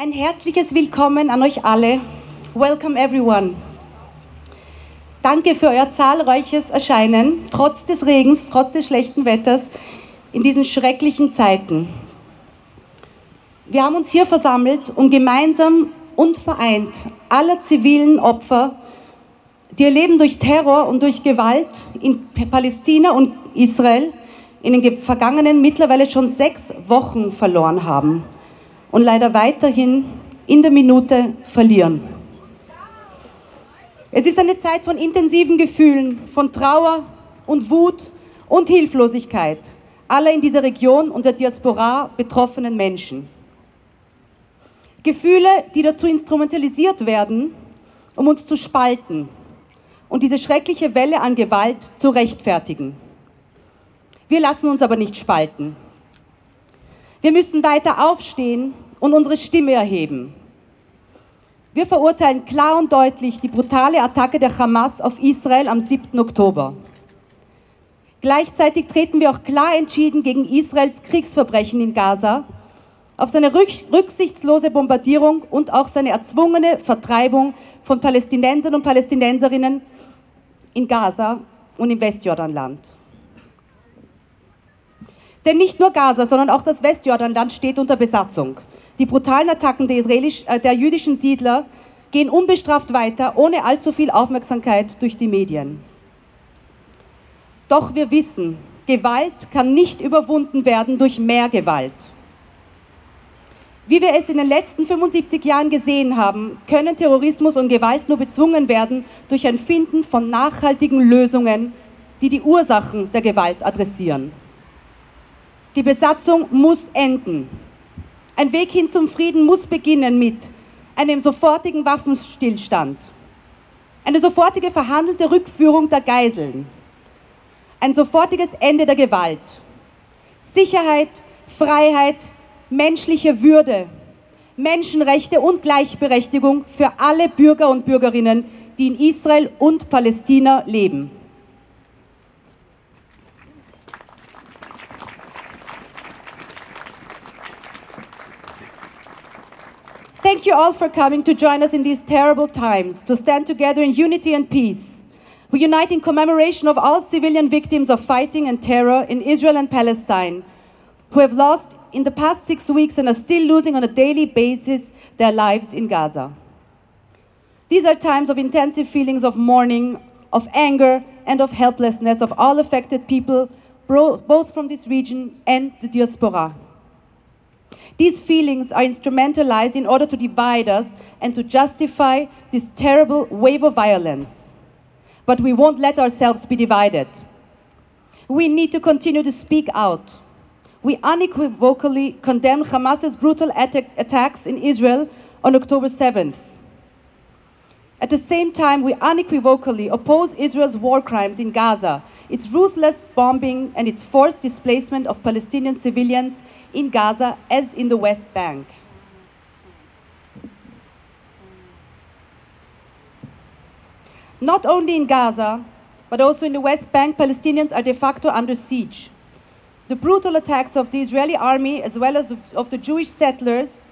Ein herzliches Willkommen an euch alle. Welcome everyone. Danke für euer zahlreiches Erscheinen, trotz des Regens, trotz des schlechten Wetters, in diesen schrecklichen Zeiten. Wir haben uns hier versammelt, um gemeinsam und vereint aller zivilen Opfer, die ihr Leben durch Terror und durch Gewalt in Palästina und Israel in den vergangenen mittlerweile schon sechs Wochen verloren haben und leider weiterhin in der Minute verlieren. Es ist eine Zeit von intensiven Gefühlen, von Trauer und Wut und Hilflosigkeit aller in dieser Region und der Diaspora betroffenen Menschen. Gefühle, die dazu instrumentalisiert werden, um uns zu spalten und diese schreckliche Welle an Gewalt zu rechtfertigen. Wir lassen uns aber nicht spalten. Wir müssen weiter aufstehen und unsere Stimme erheben. Wir verurteilen klar und deutlich die brutale Attacke der Hamas auf Israel am 7. Oktober. Gleichzeitig treten wir auch klar entschieden gegen Israels Kriegsverbrechen in Gaza, auf seine rücksichtslose Bombardierung und auch seine erzwungene Vertreibung von Palästinensern und Palästinenserinnen in Gaza und im Westjordanland. Denn nicht nur Gaza, sondern auch das Westjordanland steht unter Besatzung. Die brutalen Attacken der, äh, der jüdischen Siedler gehen unbestraft weiter, ohne allzu viel Aufmerksamkeit durch die Medien. Doch wir wissen, Gewalt kann nicht überwunden werden durch mehr Gewalt. Wie wir es in den letzten 75 Jahren gesehen haben, können Terrorismus und Gewalt nur bezwungen werden durch ein Finden von nachhaltigen Lösungen, die die Ursachen der Gewalt adressieren. Die Besatzung muss enden. Ein Weg hin zum Frieden muss beginnen mit einem sofortigen Waffenstillstand, eine sofortige verhandelte Rückführung der Geiseln, ein sofortiges Ende der Gewalt, Sicherheit, Freiheit, menschliche Würde, Menschenrechte und Gleichberechtigung für alle Bürger und Bürgerinnen, die in Israel und Palästina leben. Thank you all for coming to join us in these terrible times, to stand together in unity and peace. We unite in commemoration of all civilian victims of fighting and terror in Israel and Palestine, who have lost in the past six weeks and are still losing on a daily basis their lives in Gaza. These are times of intensive feelings of mourning, of anger, and of helplessness of all affected people, both from this region and the diaspora. These feelings are instrumentalized in order to divide us and to justify this terrible wave of violence. But we won't let ourselves be divided. We need to continue to speak out. We unequivocally condemn Hamas's brutal attack attacks in Israel on October 7th. At the same time, we unequivocally oppose Israel's war crimes in Gaza, its ruthless bombing, and its forced displacement of Palestinian civilians in Gaza as in the West Bank. Not only in Gaza, but also in the West Bank, Palestinians are de facto under siege. The brutal attacks of the Israeli army, as well as of the Jewish settlers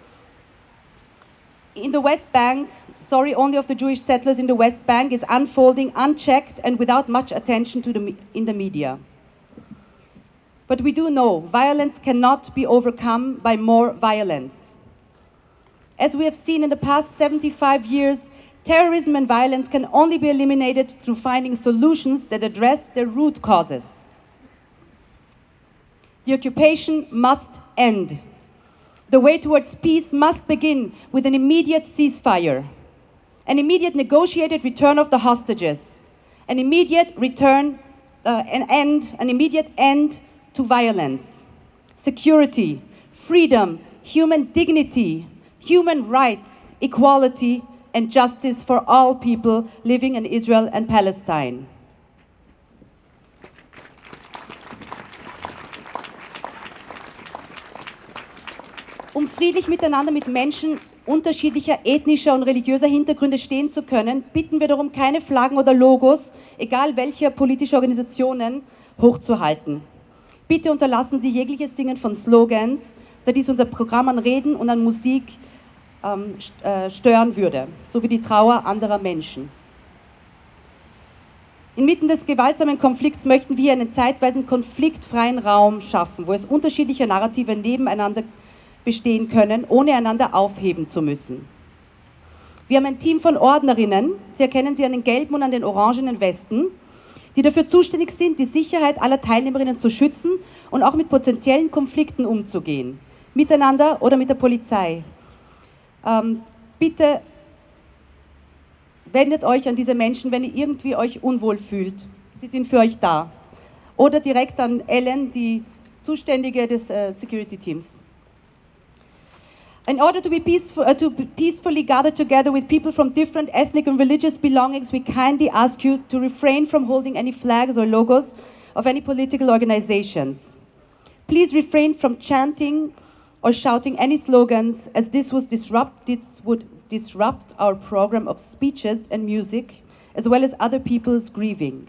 in the West Bank, sorry, only of the Jewish settlers in the West Bank, is unfolding unchecked and without much attention to the, in the media. But we do know violence cannot be overcome by more violence. As we have seen in the past 75 years, terrorism and violence can only be eliminated through finding solutions that address their root causes. The occupation must end. The way towards peace must begin with an immediate ceasefire, an immediate negotiated return of the hostages, an immediate return, uh, an end, an immediate end to violence, security, freedom, human dignity, human rights, equality, and justice for all people living in Israel and Palestine. Um friedlich miteinander mit Menschen unterschiedlicher ethnischer und religiöser Hintergründe stehen zu können, bitten wir darum, keine Flaggen oder Logos, egal welcher politischer Organisationen, hochzuhalten. Bitte unterlassen Sie jegliches Singen von Slogans, da dies unser Programm an Reden und an Musik ähm, äh, stören würde, sowie die Trauer anderer Menschen. Inmitten des gewaltsamen Konflikts möchten wir einen zeitweisen konfliktfreien Raum schaffen, wo es unterschiedliche Narrative nebeneinander bestehen können, ohne einander aufheben zu müssen. Wir haben ein Team von Ordnerinnen, Sie erkennen sie an den gelben und an den orangenen Westen, die dafür zuständig sind, die Sicherheit aller Teilnehmerinnen zu schützen und auch mit potenziellen Konflikten umzugehen, miteinander oder mit der Polizei. Ähm, bitte wendet euch an diese Menschen, wenn ihr irgendwie euch unwohl fühlt. Sie sind für euch da. Oder direkt an Ellen, die Zuständige des äh, Security Teams. In order to be peaceful, uh, to peacefully gather together with people from different ethnic and religious belongings, we kindly ask you to refrain from holding any flags or logos of any political organizations. Please refrain from chanting or shouting any slogans, as this, disrupt, this would disrupt our program of speeches and music, as well as other people's grieving.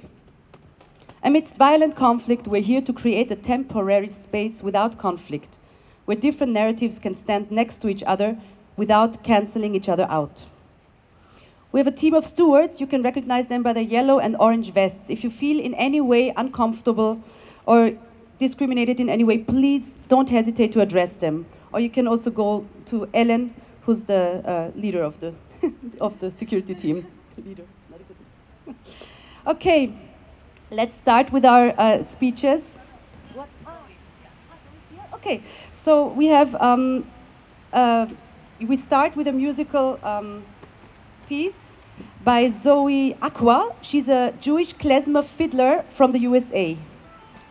Amidst violent conflict, we're here to create a temporary space without conflict, where different narratives can stand next to each other without canceling each other out. We have a team of stewards. You can recognize them by their yellow and orange vests. If you feel in any way uncomfortable or discriminated in any way, please don't hesitate to address them. Or you can also go to Ellen, who's the uh, leader of the, of the security team. Leader, okay, let's start with our uh, speeches. Okay, so we have, um, uh, we start with a musical um, piece by Zoe Aqua. She's a Jewish klezmer fiddler from the USA.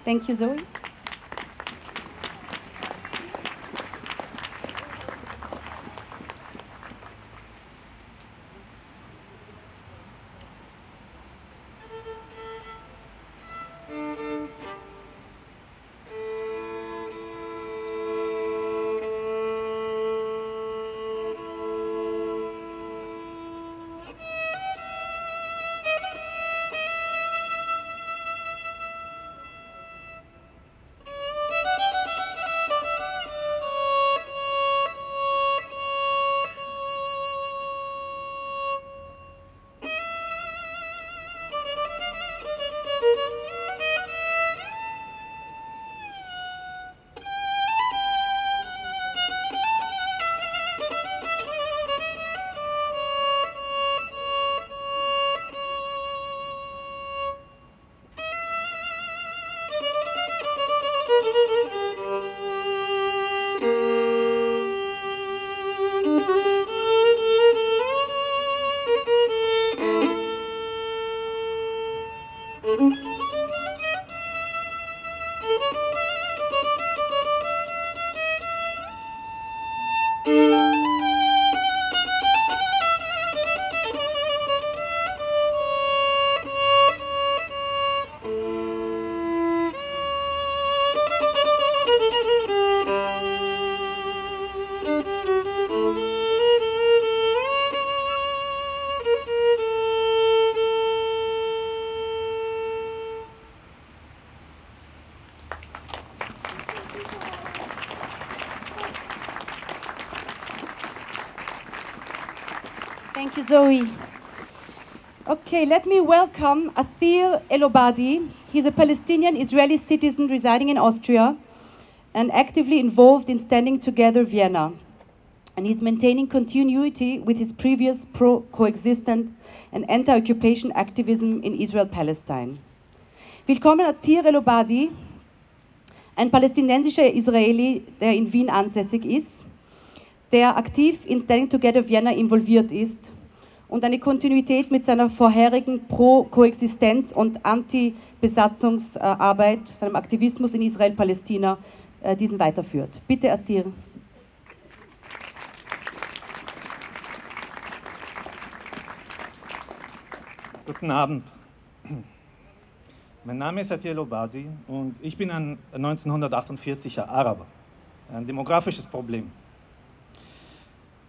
Thank you, Zoe. You, Zoe. Okay, let me welcome Athir Elobadi. He's a Palestinian Israeli citizen residing in Austria and actively involved in Standing Together Vienna. And he's maintaining continuity with his previous pro coexistence and anti occupation activism in Israel Palestine. Willkommen Athir Elobadi, ein palästinensischer Israeli, der in Wien ansässig ist, der aktiv in Standing Together Vienna involviert ist und eine Kontinuität mit seiner vorherigen Pro-Koexistenz- und Anti-Besatzungsarbeit, seinem Aktivismus in Israel-Palästina, äh, diesen weiterführt. Bitte, Atir. Guten Abend. Mein Name ist Atir Lobadi und ich bin ein 1948er Araber. Ein demografisches Problem.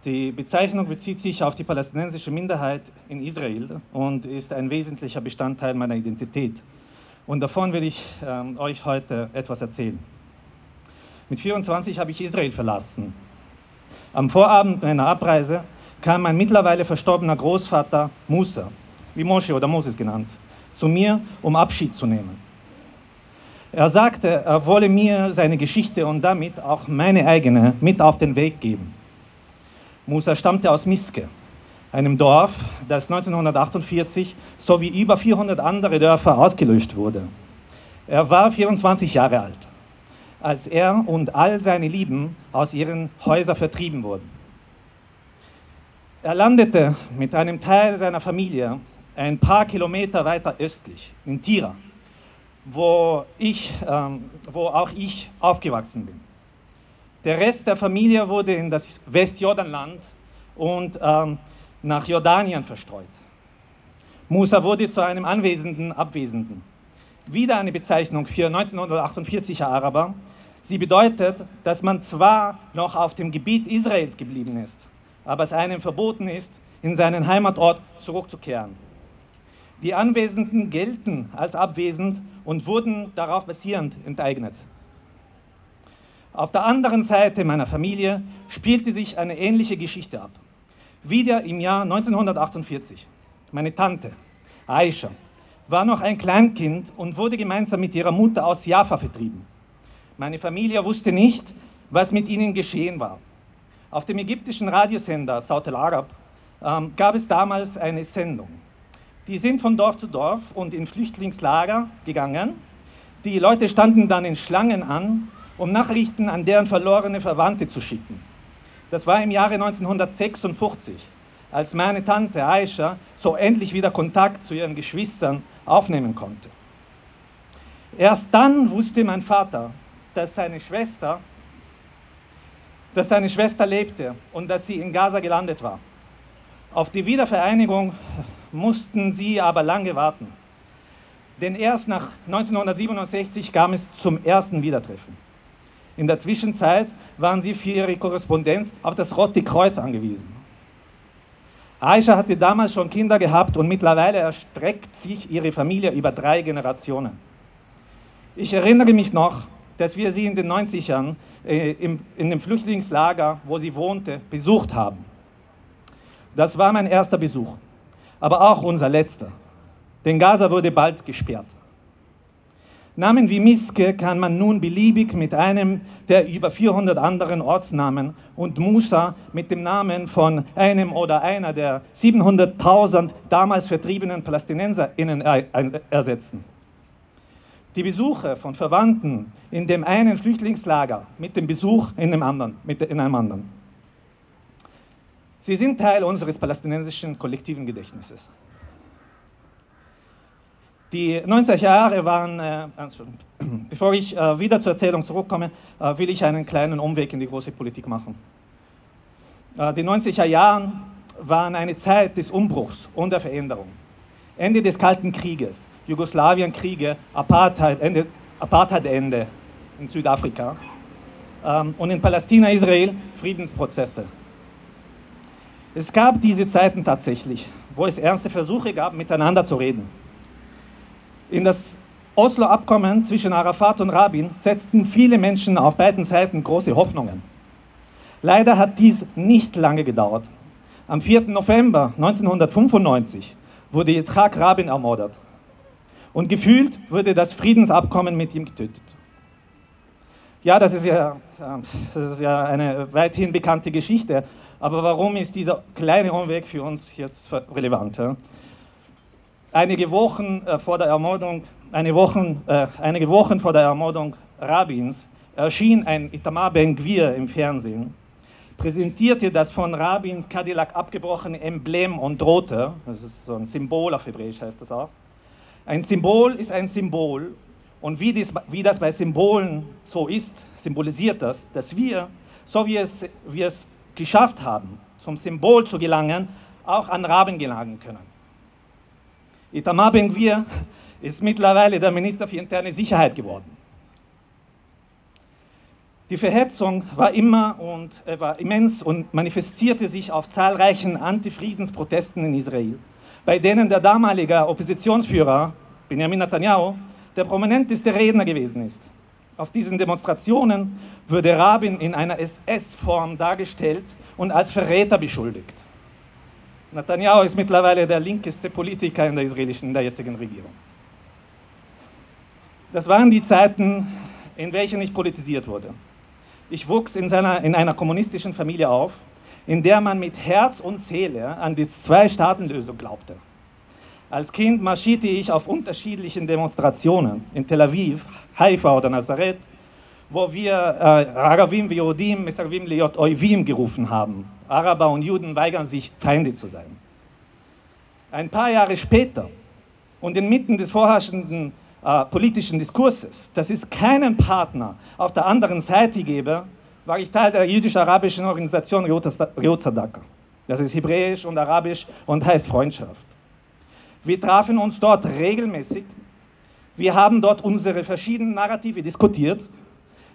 Die Bezeichnung bezieht sich auf die palästinensische Minderheit in Israel und ist ein wesentlicher Bestandteil meiner Identität. Und davon will ich äh, euch heute etwas erzählen. Mit 24 habe ich Israel verlassen. Am Vorabend meiner Abreise kam mein mittlerweile verstorbener Großvater Musa, wie Moshe oder Moses genannt, zu mir, um Abschied zu nehmen. Er sagte, er wolle mir seine Geschichte und damit auch meine eigene mit auf den Weg geben. Musa stammte aus Miske, einem Dorf, das 1948 sowie über 400 andere Dörfer ausgelöscht wurde. Er war 24 Jahre alt, als er und all seine Lieben aus ihren Häusern vertrieben wurden. Er landete mit einem Teil seiner Familie ein paar Kilometer weiter östlich, in Tira, wo, ich, ähm, wo auch ich aufgewachsen bin. Der Rest der Familie wurde in das Westjordanland und ähm, nach Jordanien verstreut. Musa wurde zu einem anwesenden Abwesenden. Wieder eine Bezeichnung für 1948er Araber. Sie bedeutet, dass man zwar noch auf dem Gebiet Israels geblieben ist, aber es einem verboten ist, in seinen Heimatort zurückzukehren. Die Anwesenden gelten als abwesend und wurden darauf basierend enteignet. Auf der anderen Seite meiner Familie spielte sich eine ähnliche Geschichte ab. Wieder im Jahr 1948. Meine Tante, Aisha, war noch ein Kleinkind und wurde gemeinsam mit ihrer Mutter aus Jaffa vertrieben. Meine Familie wusste nicht, was mit ihnen geschehen war. Auf dem ägyptischen Radiosender Saut al-Arab ähm, gab es damals eine Sendung. Die sind von Dorf zu Dorf und in Flüchtlingslager gegangen. Die Leute standen dann in Schlangen an, um Nachrichten an deren verlorene Verwandte zu schicken. Das war im Jahre 1956, als meine Tante Aisha so endlich wieder Kontakt zu ihren Geschwistern aufnehmen konnte. Erst dann wusste mein Vater, dass seine Schwester dass seine Schwester lebte und dass sie in Gaza gelandet war. Auf die Wiedervereinigung mussten sie aber lange warten. Denn erst nach 1967 kam es zum ersten Wiedertreffen. In der Zwischenzeit waren sie für ihre Korrespondenz auf das Rote Kreuz angewiesen. Aisha hatte damals schon Kinder gehabt und mittlerweile erstreckt sich ihre Familie über drei Generationen. Ich erinnere mich noch, dass wir sie in den 90ern äh, im, in dem Flüchtlingslager, wo sie wohnte, besucht haben. Das war mein erster Besuch, aber auch unser letzter. Denn Gaza wurde bald gesperrt. Namen wie Miske kann man nun beliebig mit einem der über 400 anderen Ortsnamen und Musa mit dem Namen von einem oder einer der 700.000 damals vertriebenen PalästinenserInnen ersetzen. Die Besuche von Verwandten in dem einen Flüchtlingslager mit dem Besuch in, dem anderen, mit, in einem anderen. Sie sind Teil unseres palästinensischen kollektiven Gedächtnisses. Die 90er Jahre waren, äh, bevor ich äh, wieder zur Erzählung zurückkomme, äh, will ich einen kleinen Umweg in die große Politik machen. Äh, die 90er Jahre waren eine Zeit des Umbruchs und der Veränderung. Ende des Kalten Krieges, Jugoslawienkriege, Apartheid, Ende, Apartheidende in Südafrika ähm, und in Palästina, Israel Friedensprozesse. Es gab diese Zeiten tatsächlich, wo es ernste Versuche gab, miteinander zu reden. In das Oslo-Abkommen zwischen Arafat und Rabin setzten viele Menschen auf beiden Seiten große Hoffnungen. Leider hat dies nicht lange gedauert. Am 4. November 1995 wurde Yitzhak Rabin ermordet. Und gefühlt wurde das Friedensabkommen mit ihm getötet. Ja, das ist ja, das ist ja eine weithin bekannte Geschichte. Aber warum ist dieser kleine Umweg für uns jetzt relevant? Einige Wochen äh, vor der Ermordung, eine Wochen, äh, einige Wochen vor der Ermordung Rabins erschien ein Itamar Ben-Gvir im Fernsehen, präsentierte das von Rabins Cadillac abgebrochene Emblem und drohte, das ist so ein Symbol auf Hebräisch heißt das auch, ein Symbol ist ein Symbol und wie, dies, wie das bei Symbolen so ist, symbolisiert das, dass wir, so wie es, wir es geschafft haben, zum Symbol zu gelangen, auch an Raben gelangen können. Itamar Ben-Gvir ist mittlerweile der Minister für interne Sicherheit geworden. Die Verhetzung war immer und äh, war immens und manifestierte sich auf zahlreichen Antifriedensprotesten in Israel bei denen der damalige Oppositionsführer Benjamin Netanyahu der prominenteste Redner gewesen ist. Auf diesen Demonstrationen wurde Rabin in einer SS-Form dargestellt und als Verräter beschuldigt. Netanyahu ist mittlerweile der linkeste Politiker in der israelischen, in der jetzigen Regierung. Das waren die Zeiten, in welchen ich politisiert wurde. Ich wuchs in, seiner, in einer kommunistischen Familie auf, in der man mit Herz und Seele an die Zwei-Staaten-Lösung glaubte. Als Kind marschierte ich auf unterschiedlichen Demonstrationen in Tel Aviv, Haifa oder Nazareth, wo wir äh, Arabim Yehudim Mesarvim Liot Oivim gerufen haben. Araber und Juden weigern sich, Feinde zu sein. Ein paar Jahre später und inmitten des vorherrschenden äh, politischen Diskurses, dass es keinen Partner auf der anderen Seite gebe, war ich Teil der jüdisch-arabischen Organisation Riot Sadaka. Das ist hebräisch und arabisch und heißt Freundschaft. Wir trafen uns dort regelmäßig. Wir haben dort unsere verschiedenen Narrative diskutiert.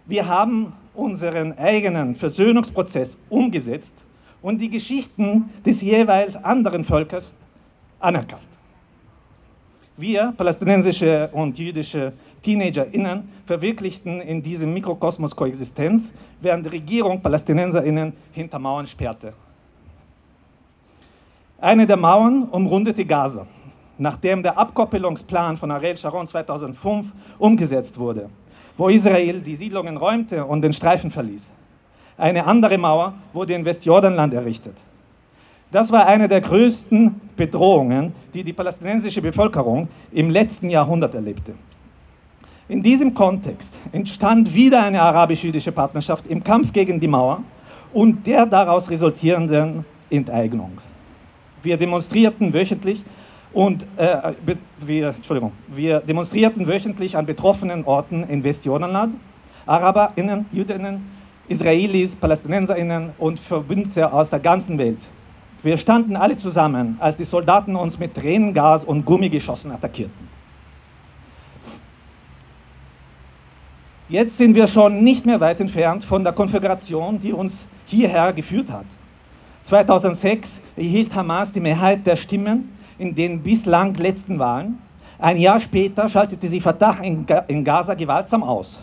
Wir haben unseren eigenen Versöhnungsprozess umgesetzt und die Geschichten des jeweils anderen Volkes anerkannt. Wir, palästinensische und jüdische TeenagerInnen, verwirklichten in diesem Mikrokosmos Koexistenz, während die Regierung PalästinenserInnen hinter Mauern sperrte. Eine der Mauern umrundete Gaza, nachdem der Abkoppelungsplan von Ariel Sharon 2005 umgesetzt wurde, wo Israel die Siedlungen räumte und den Streifen verließ. Eine andere Mauer wurde in Westjordanland errichtet. Das war eine der größten Bedrohungen, die die palästinensische Bevölkerung im letzten Jahrhundert erlebte. In diesem Kontext entstand wieder eine arabisch-jüdische Partnerschaft im Kampf gegen die Mauer und der daraus resultierenden Enteignung. Wir demonstrierten wöchentlich und äh, wir, Entschuldigung, wir demonstrierten wöchentlich an betroffenen Orten in Westjordanland, AraberInnen, Jüdinnen, Israelis, PalästinenserInnen und Verbündete aus der ganzen Welt. Wir standen alle zusammen, als die Soldaten uns mit Tränengas und Gummigeschossen attackierten. Jetzt sind wir schon nicht mehr weit entfernt von der Konfiguration, die uns hierher geführt hat. 2006 erhielt Hamas die Mehrheit der Stimmen in den bislang letzten Wahlen. Ein Jahr später schaltete sie Fatah in Gaza gewaltsam aus.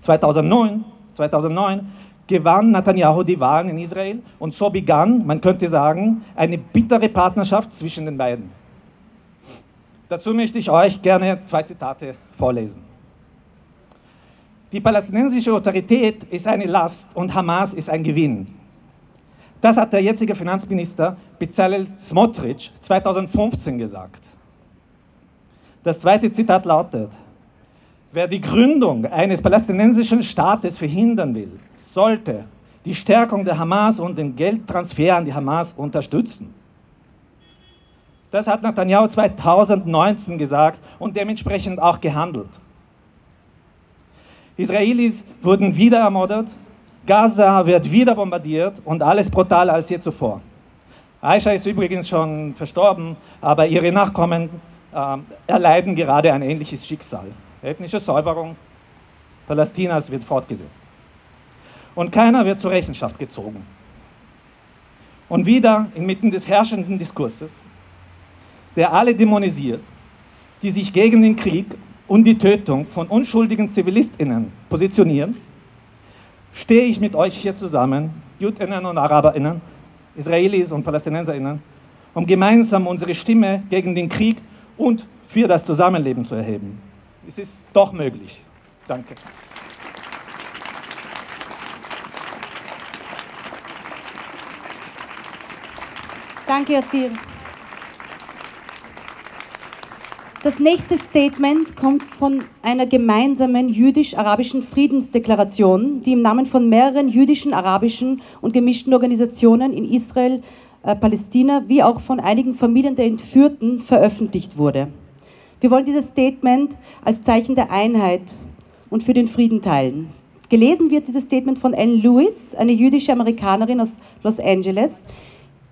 2009, 2009 gewann Netanyahu die Wahlen in Israel und so begann, man könnte sagen, eine bittere Partnerschaft zwischen den beiden. Dazu möchte ich euch gerne zwei Zitate vorlesen. Die palästinensische Autorität ist eine Last und Hamas ist ein Gewinn. Das hat der jetzige Finanzminister Bezalel Smotrich 2015 gesagt. Das zweite Zitat lautet, Wer die Gründung eines palästinensischen Staates verhindern will, sollte die Stärkung der Hamas und den Geldtransfer an die Hamas unterstützen. Das hat Netanyahu 2019 gesagt und dementsprechend auch gehandelt. Israelis wurden wieder ermordet, Gaza wird wieder bombardiert und alles brutaler als je zuvor. Aisha ist übrigens schon verstorben, aber ihre Nachkommen äh, erleiden gerade ein ähnliches Schicksal. Ethnische Säuberung Palästinas wird fortgesetzt. Und keiner wird zur Rechenschaft gezogen. Und wieder inmitten des herrschenden Diskurses, der alle dämonisiert, die sich gegen den Krieg und die Tötung von unschuldigen Zivilistinnen positionieren, stehe ich mit euch hier zusammen, Judinnen und Araberinnen, Israelis und Palästinenserinnen, um gemeinsam unsere Stimme gegen den Krieg und für das Zusammenleben zu erheben. Es ist doch möglich. Danke. Danke, Yatir. Das nächste Statement kommt von einer gemeinsamen jüdisch-arabischen Friedensdeklaration, die im Namen von mehreren jüdischen, arabischen und gemischten Organisationen in Israel, äh, Palästina, wie auch von einigen Familien der Entführten veröffentlicht wurde. Wir wollen dieses Statement als Zeichen der Einheit und für den Frieden teilen. Gelesen wird dieses Statement von Anne Lewis, eine jüdische Amerikanerin aus Los Angeles,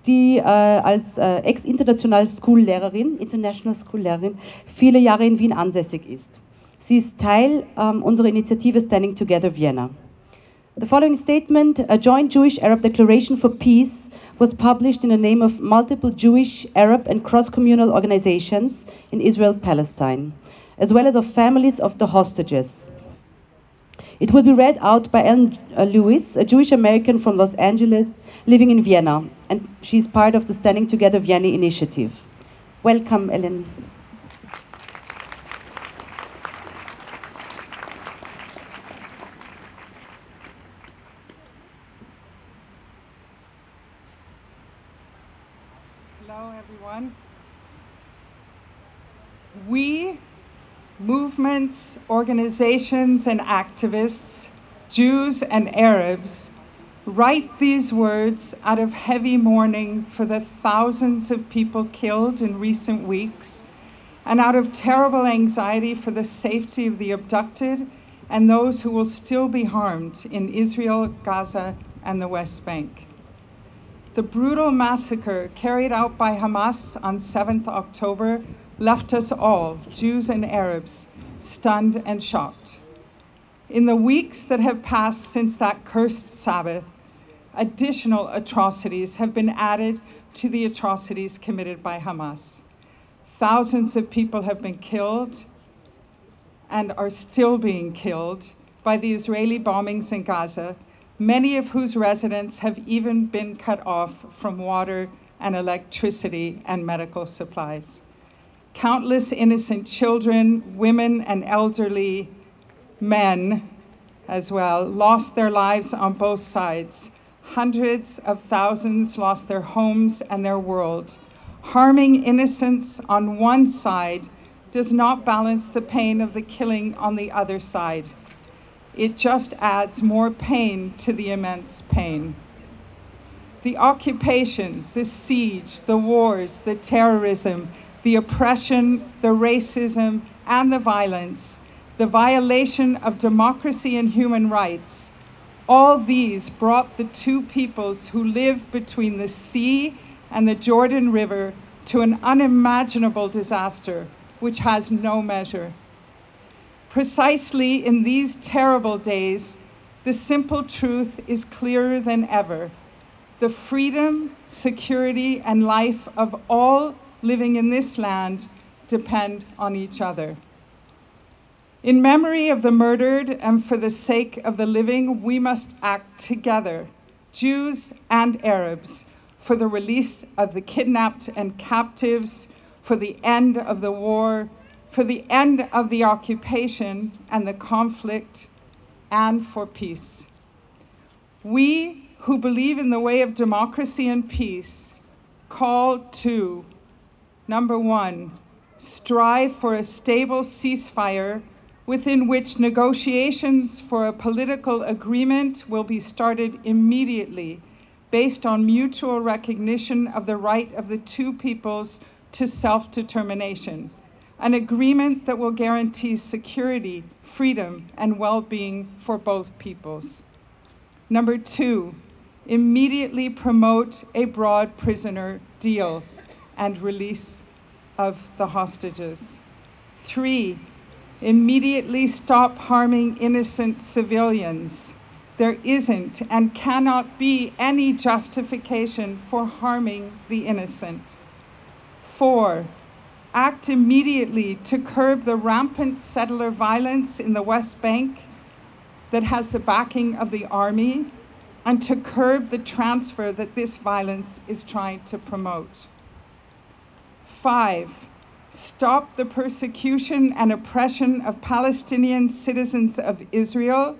die äh, als äh, Ex-International School-Lehrerin, International School-Lehrerin, viele Jahre in Wien ansässig ist. Sie ist Teil ähm, unserer Initiative Standing Together Vienna. The following statement, a joint Jewish-Arab declaration for peace, was published in the name of multiple Jewish, Arab, and cross communal organizations in Israel Palestine, as well as of families of the hostages. It will be read out by Ellen Lewis, a Jewish American from Los Angeles living in Vienna, and she's part of the Standing Together Vienna initiative. Welcome, Ellen. Hello, everyone. We, movements, organizations, and activists, Jews and Arabs, write these words out of heavy mourning for the thousands of people killed in recent weeks and out of terrible anxiety for the safety of the abducted and those who will still be harmed in Israel, Gaza, and the West Bank. The brutal massacre carried out by Hamas on 7th October left us all, Jews and Arabs, stunned and shocked. In the weeks that have passed since that cursed Sabbath, additional atrocities have been added to the atrocities committed by Hamas. Thousands of people have been killed and are still being killed by the Israeli bombings in Gaza, many of whose residents have even been cut off from water and electricity and medical supplies. Countless innocent children, women, and elderly men as well lost their lives on both sides. Hundreds of thousands lost their homes and their world. Harming innocents on one side does not balance the pain of the killing on the other side. It just adds more pain to the immense pain. The occupation, the siege, the wars, the terrorism, the oppression, the racism, and the violence, the violation of democracy and human rights, all these brought the two peoples who lived between the sea and the Jordan River to an unimaginable disaster which has no measure. Precisely in these terrible days, the simple truth is clearer than ever. The freedom, security, and life of all living in this land depend on each other. In memory of the murdered and for the sake of the living, we must act together, Jews and Arabs, for the release of the kidnapped and captives, for the end of the war, for the end of the occupation and the conflict, and for peace. We who believe in the way of democracy and peace call to number one, strive for a stable ceasefire within which negotiations for a political agreement will be started immediately based on mutual recognition of the right of the two peoples to self determination. An agreement that will guarantee security, freedom, and well being for both peoples. Number two, immediately promote a broad prisoner deal and release of the hostages. Three, immediately stop harming innocent civilians. There isn't and cannot be any justification for harming the innocent. Four, act immediately to curb the rampant settler violence in the West Bank that has the backing of the army and to curb the transfer that this violence is trying to promote. Five, stop the persecution and oppression of Palestinian citizens of Israel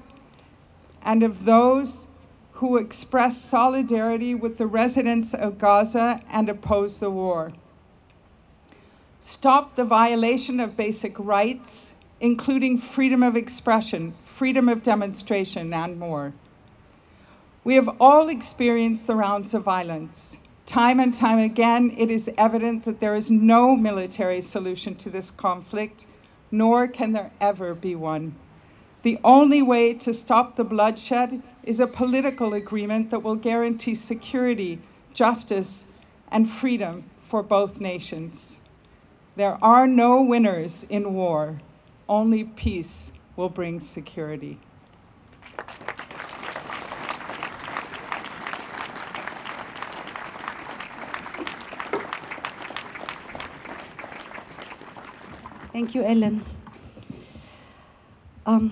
and of those who express solidarity with the residents of Gaza and oppose the war. Stop the violation of basic rights, including freedom of expression, freedom of demonstration, and more. We have all experienced the rounds of violence. Time and time again, it is evident that there is no military solution to this conflict, nor can there ever be one. The only way to stop the bloodshed is a political agreement that will guarantee security, justice, and freedom for both nations. There are no winners in war, only peace will bring security. Thank you, Ellen. Um,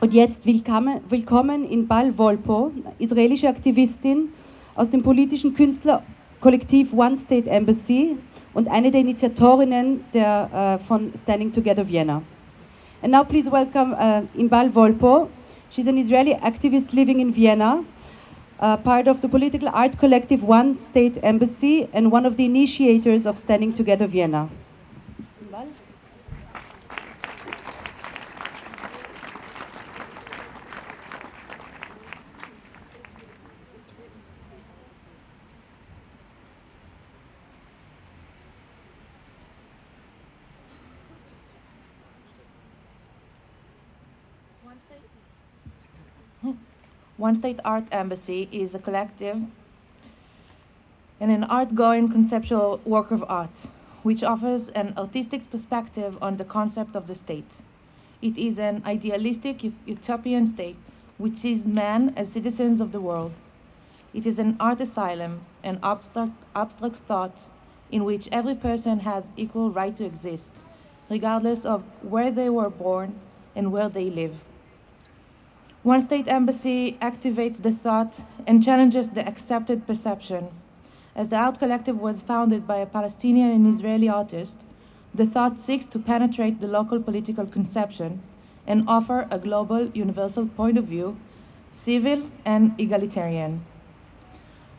Und jetzt willkommen, willkommen in Bal Volpo, israelische Aktivistin aus dem politischen Künstlerkollektiv One State Embassy und eine der Initiatorinnen der, uh, von Standing Together Vienna. And now please welcome uh, Imbal Volpo. She's an Israeli activist living in Vienna, uh, part of the political art collective One State Embassy and one of the initiators of Standing Together Vienna. One State Art Embassy is a collective and an art-going conceptual work of art, which offers an artistic perspective on the concept of the state. It is an idealistic utopian state which sees men as citizens of the world. It is an art asylum, an abstract, abstract thought in which every person has equal right to exist, regardless of where they were born and where they live. One state embassy activates the thought and challenges the accepted perception. As the Out Collective was founded by a Palestinian and Israeli artist, the thought seeks to penetrate the local political conception and offer a global, universal point of view, civil and egalitarian.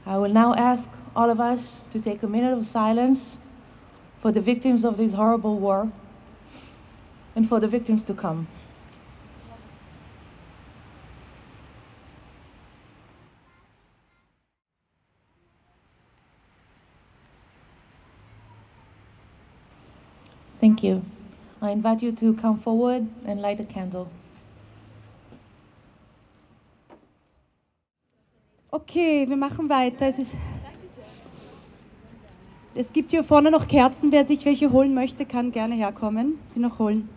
I will now ask all of us to take a minute of silence for the victims of this horrible war and for the victims to come. Thank you. I invite you to come forward and light a candle. Okay, wir machen weiter. Es, ist, es gibt hier vorne noch Kerzen. Wer sich welche holen möchte, kann gerne herkommen. Sie noch holen.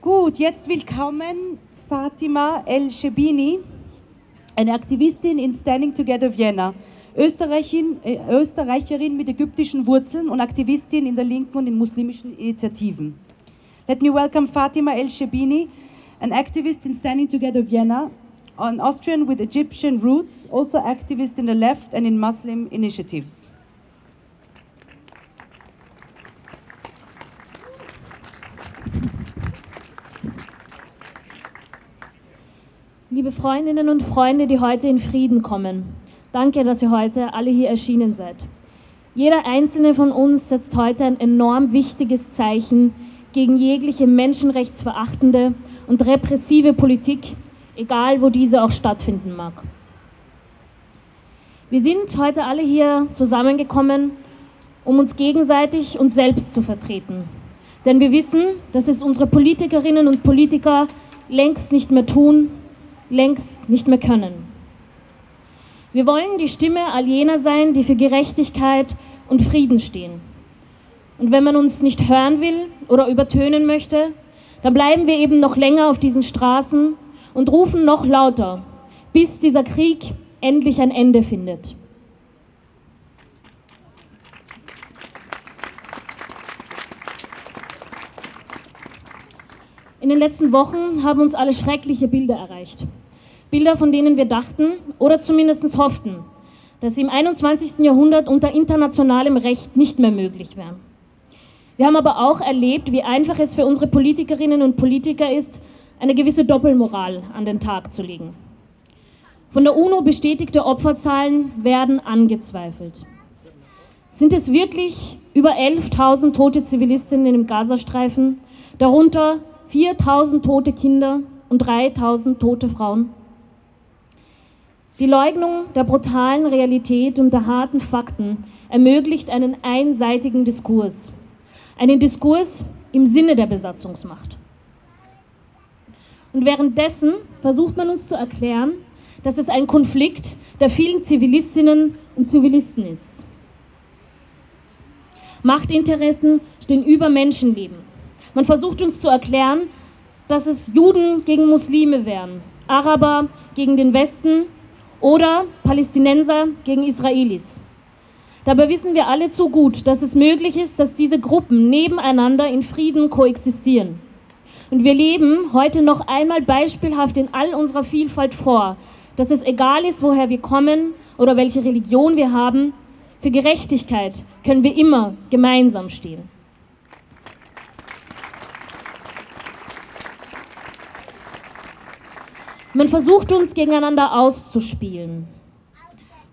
Gut, jetzt willkommen Fatima El-Shebini, eine Aktivistin in Standing Together Vienna. Österreichin, äh, Österreicherin mit ägyptischen Wurzeln und Aktivistin in der linken und in muslimischen Initiativen. Let me welcome Fatima El-Shebini, an activist in Standing Together Vienna, an Austrian with Egyptian roots, also activist in the left and in Muslim initiatives. Liebe Freundinnen und Freunde, die heute in Frieden kommen, danke, dass ihr heute alle hier erschienen seid. Jeder einzelne von uns setzt heute ein enorm wichtiges Zeichen gegen jegliche menschenrechtsverachtende und repressive Politik, egal wo diese auch stattfinden mag. Wir sind heute alle hier zusammengekommen, um uns gegenseitig und selbst zu vertreten. Denn wir wissen, dass es unsere Politikerinnen und Politiker längst nicht mehr tun, längst nicht mehr können. Wir wollen die Stimme all jener sein, die für Gerechtigkeit und Frieden stehen. Und wenn man uns nicht hören will oder übertönen möchte, dann bleiben wir eben noch länger auf diesen Straßen und rufen noch lauter, bis dieser Krieg endlich ein Ende findet. In den letzten Wochen haben uns alle schreckliche Bilder erreicht. Bilder, von denen wir dachten oder zumindest hofften, dass sie im 21. Jahrhundert unter internationalem Recht nicht mehr möglich wären. Wir haben aber auch erlebt, wie einfach es für unsere Politikerinnen und Politiker ist, eine gewisse Doppelmoral an den Tag zu legen. Von der UNO bestätigte Opferzahlen werden angezweifelt. Sind es wirklich über 11.000 tote Zivilistinnen im Gazastreifen, darunter 4.000 tote Kinder und 3.000 tote Frauen? Die Leugnung der brutalen Realität und der harten Fakten ermöglicht einen einseitigen Diskurs. Einen Diskurs im Sinne der Besatzungsmacht. Und währenddessen versucht man uns zu erklären, dass es ein Konflikt der vielen Zivilistinnen und Zivilisten ist. Machtinteressen stehen über Menschenleben. Man versucht uns zu erklären, dass es Juden gegen Muslime wären, Araber gegen den Westen oder Palästinenser gegen Israelis. Dabei wissen wir alle zu gut, dass es möglich ist, dass diese Gruppen nebeneinander in Frieden koexistieren. Und wir leben heute noch einmal beispielhaft in all unserer Vielfalt vor, dass es egal ist, woher wir kommen oder welche Religion wir haben, für Gerechtigkeit können wir immer gemeinsam stehen. Man versucht uns gegeneinander auszuspielen,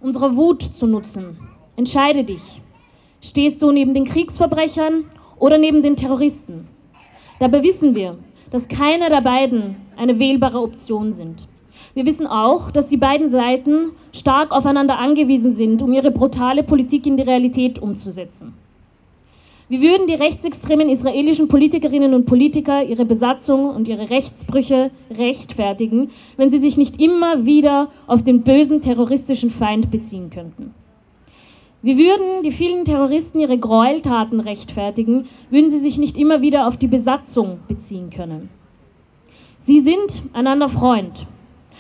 unsere Wut zu nutzen. Entscheide dich. Stehst du neben den Kriegsverbrechern oder neben den Terroristen? Dabei wissen wir, dass keiner der beiden eine wählbare Option sind. Wir wissen auch, dass die beiden Seiten stark aufeinander angewiesen sind, um ihre brutale Politik in die Realität umzusetzen. Wie würden die rechtsextremen israelischen Politikerinnen und Politiker ihre Besatzung und ihre Rechtsbrüche rechtfertigen, wenn sie sich nicht immer wieder auf den bösen terroristischen Feind beziehen könnten? Wie würden die vielen Terroristen ihre Gräueltaten rechtfertigen, würden sie sich nicht immer wieder auf die Besatzung beziehen können? Sie sind einander Freund,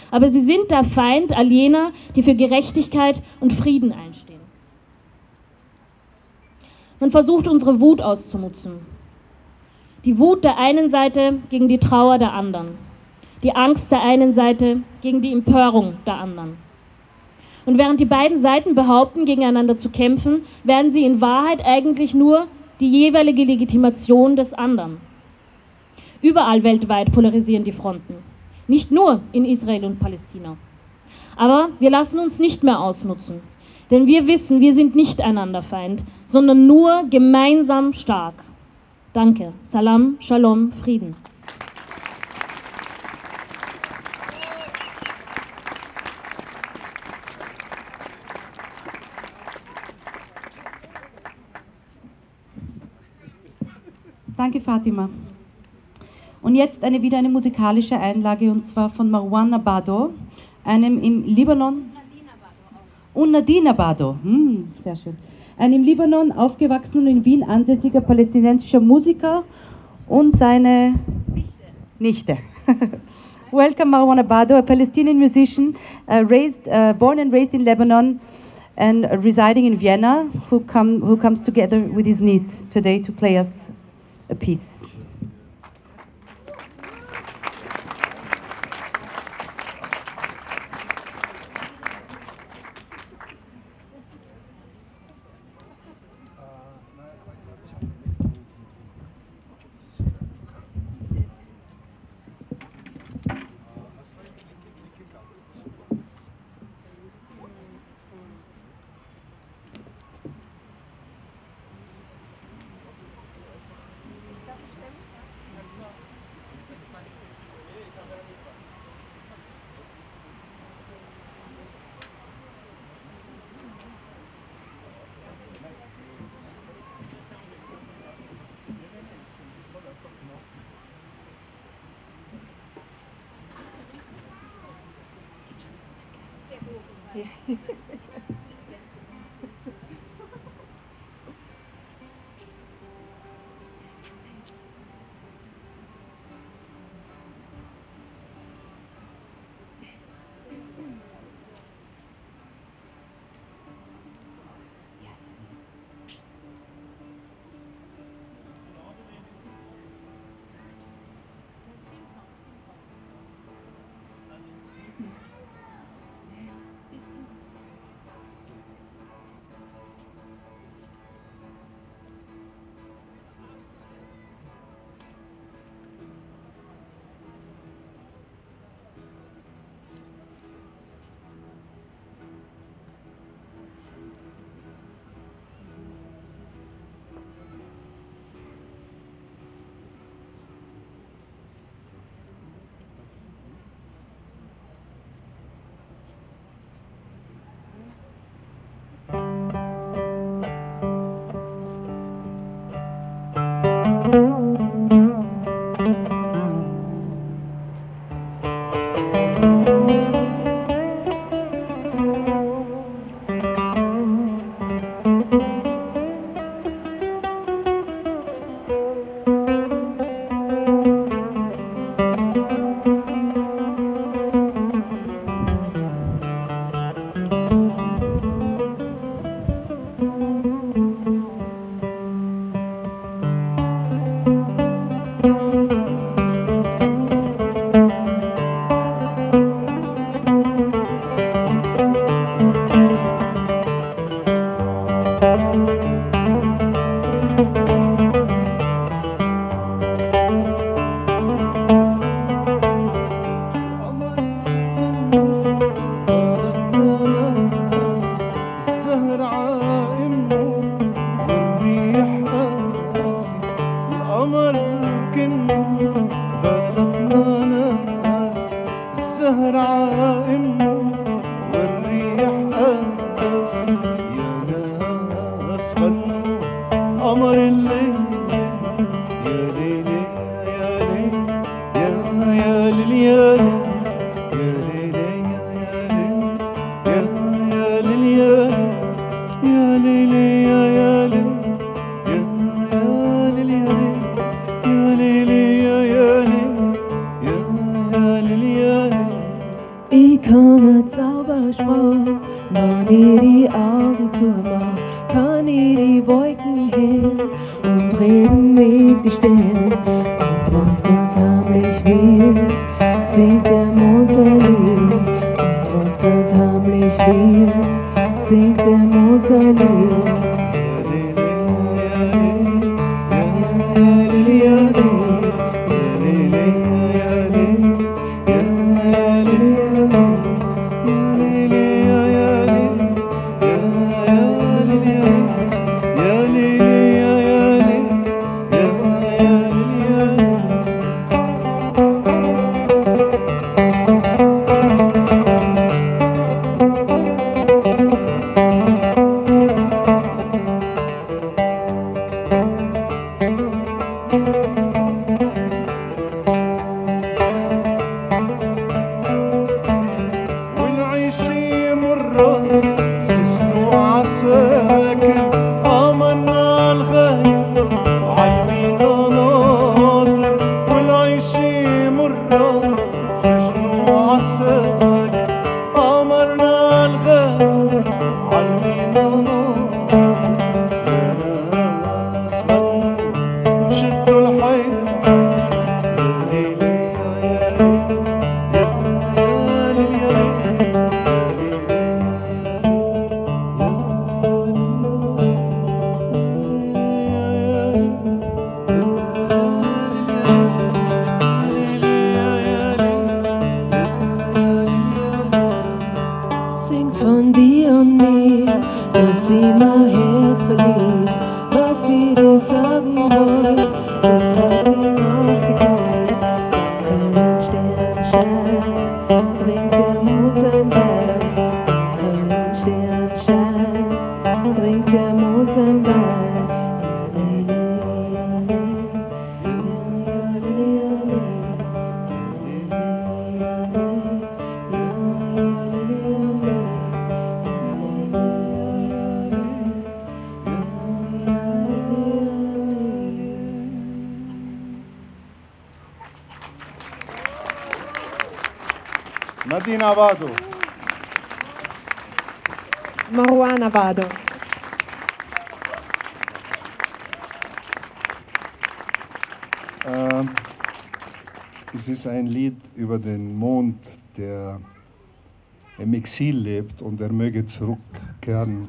aber sie sind der Feind all jener, die für Gerechtigkeit und Frieden einstehen. Man versucht unsere Wut auszunutzen. Die Wut der einen Seite gegen die Trauer der anderen. Die Angst der einen Seite gegen die Empörung der anderen. Und während die beiden Seiten behaupten, gegeneinander zu kämpfen, werden sie in Wahrheit eigentlich nur die jeweilige Legitimation des anderen. Überall weltweit polarisieren die Fronten. Nicht nur in Israel und Palästina. Aber wir lassen uns nicht mehr ausnutzen. Denn wir wissen, wir sind nicht einander Feind, sondern nur gemeinsam stark. Danke. Salam, Shalom, Frieden. Danke, Fatima. Und jetzt eine, wieder eine musikalische Einlage und zwar von Marwan Abado, einem im Libanon und Nadine Abado, hm, sehr schön. Ein im Libanon aufgewachsener und in Wien ansässiger palästinensischer Musiker und seine Nichte. Nichte. Welcome Marwan Abado, a Palestinian musician uh, raised, uh, born and raised in Lebanon and residing in Vienna, who, come, who comes together with his niece today to play us a piece. Ein Lied über den Mond, der im Exil lebt und er möge zurückkehren,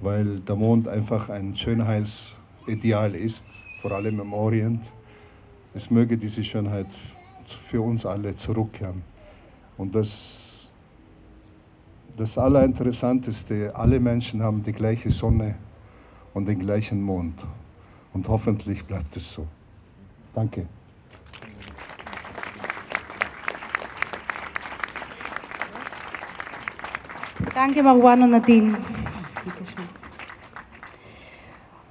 weil der Mond einfach ein Schönheitsideal ist, vor allem im Orient. Es möge diese Schönheit für uns alle zurückkehren. Und das, das Allerinteressanteste, alle Menschen haben die gleiche Sonne und den gleichen Mond. Und hoffentlich bleibt es so. Danke. Danke, Marwan und Nadine.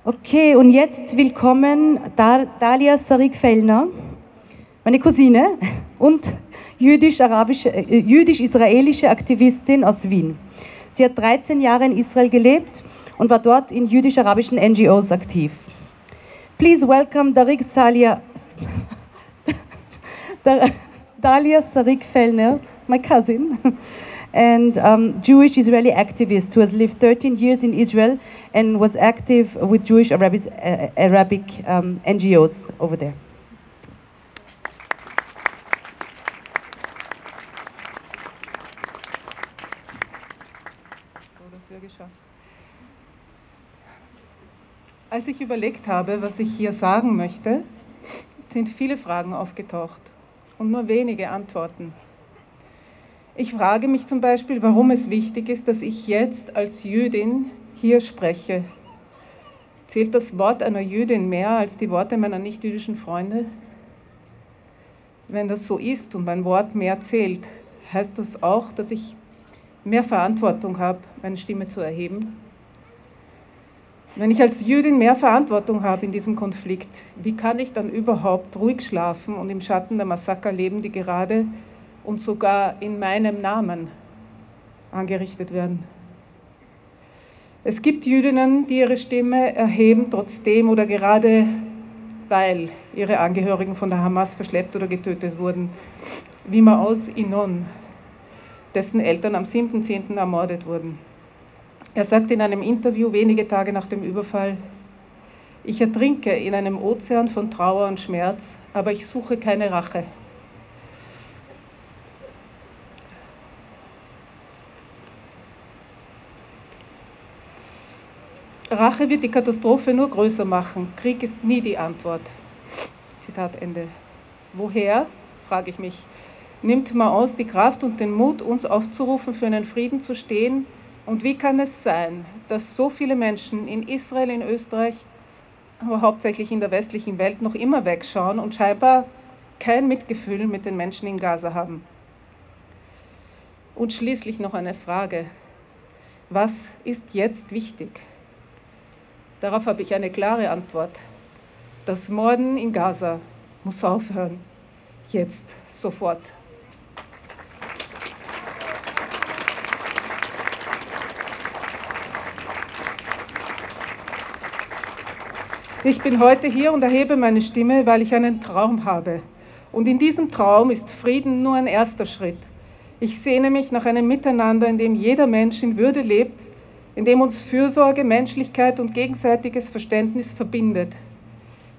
Okay, und jetzt willkommen Dal- Dalia Sarik-Fellner, meine Cousine und äh, jüdisch-israelische Aktivistin aus Wien. Sie hat 13 Jahre in Israel gelebt und war dort in jüdisch-arabischen NGOs aktiv. Please welcome Darik Salia, Dalia Sarik-Fellner, my cousin, and um, Jewish Israeli activist who has lived 13 years in Israel and was active with Jewish Arabic, uh, Arabic um, NGOs over there. Als ich überlegt habe, was ich hier sagen möchte, sind viele Fragen aufgetaucht und nur wenige Antworten. Ich frage mich zum Beispiel, warum es wichtig ist, dass ich jetzt als Jüdin hier spreche. Zählt das Wort einer Jüdin mehr als die Worte meiner nichtjüdischen Freunde? Wenn das so ist und mein Wort mehr zählt, heißt das auch, dass ich mehr Verantwortung habe, meine Stimme zu erheben? Wenn ich als Jüdin mehr Verantwortung habe in diesem Konflikt, wie kann ich dann überhaupt ruhig schlafen und im Schatten der Massaker leben, die gerade und sogar in meinem Namen angerichtet werden? Es gibt Jüdinnen, die ihre Stimme erheben, trotzdem oder gerade weil ihre Angehörigen von der Hamas verschleppt oder getötet wurden, wie man aus Inon, dessen Eltern am 7.10. ermordet wurden. Er sagt in einem Interview wenige Tage nach dem Überfall, ich ertrinke in einem Ozean von Trauer und Schmerz, aber ich suche keine Rache. Rache wird die Katastrophe nur größer machen. Krieg ist nie die Antwort. Zitat Ende. Woher, frage ich mich, nimmt Maus die Kraft und den Mut, uns aufzurufen, für einen Frieden zu stehen? Und wie kann es sein, dass so viele Menschen in Israel, in Österreich, aber hauptsächlich in der westlichen Welt noch immer wegschauen und scheinbar kein Mitgefühl mit den Menschen in Gaza haben? Und schließlich noch eine Frage. Was ist jetzt wichtig? Darauf habe ich eine klare Antwort. Das Morden in Gaza muss aufhören. Jetzt, sofort. Ich bin heute hier und erhebe meine Stimme, weil ich einen Traum habe. Und in diesem Traum ist Frieden nur ein erster Schritt. Ich sehne mich nach einem Miteinander, in dem jeder Mensch in Würde lebt in dem uns Fürsorge, Menschlichkeit und gegenseitiges Verständnis verbindet,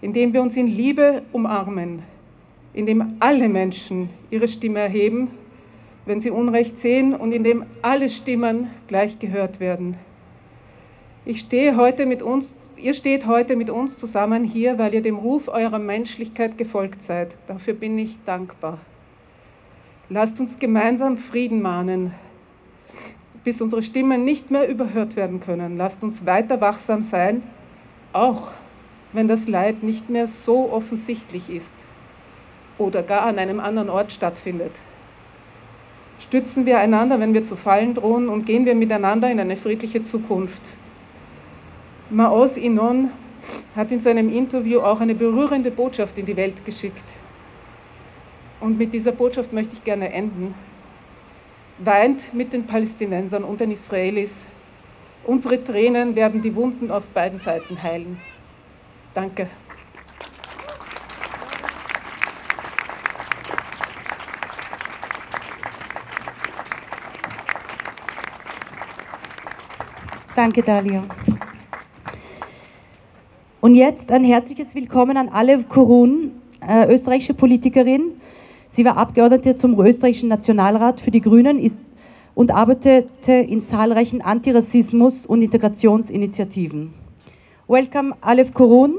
in dem wir uns in Liebe umarmen, in dem alle Menschen ihre Stimme erheben, wenn sie Unrecht sehen und in dem alle Stimmen gleich gehört werden. Ich stehe heute mit uns, ihr steht heute mit uns zusammen hier, weil ihr dem Ruf eurer Menschlichkeit gefolgt seid. Dafür bin ich dankbar. Lasst uns gemeinsam Frieden mahnen, bis unsere Stimmen nicht mehr überhört werden können. Lasst uns weiter wachsam sein, auch wenn das Leid nicht mehr so offensichtlich ist oder gar an einem anderen Ort stattfindet. Stützen wir einander, wenn wir zu fallen drohen und gehen wir miteinander in eine friedliche Zukunft. Maos Inon hat in seinem Interview auch eine berührende Botschaft in die Welt geschickt. Und mit dieser Botschaft möchte ich gerne enden weint mit den Palästinensern und den Israelis. Unsere Tränen werden die Wunden auf beiden Seiten heilen. Danke. Danke, Dalia. Und jetzt ein herzliches Willkommen an Alev Korun, äh, österreichische Politikerin, Sie war Abgeordnete zum österreichischen Nationalrat für die Grünen ist, und arbeitete in zahlreichen Antirassismus- und Integrationsinitiativen. Welcome, Alef Korun,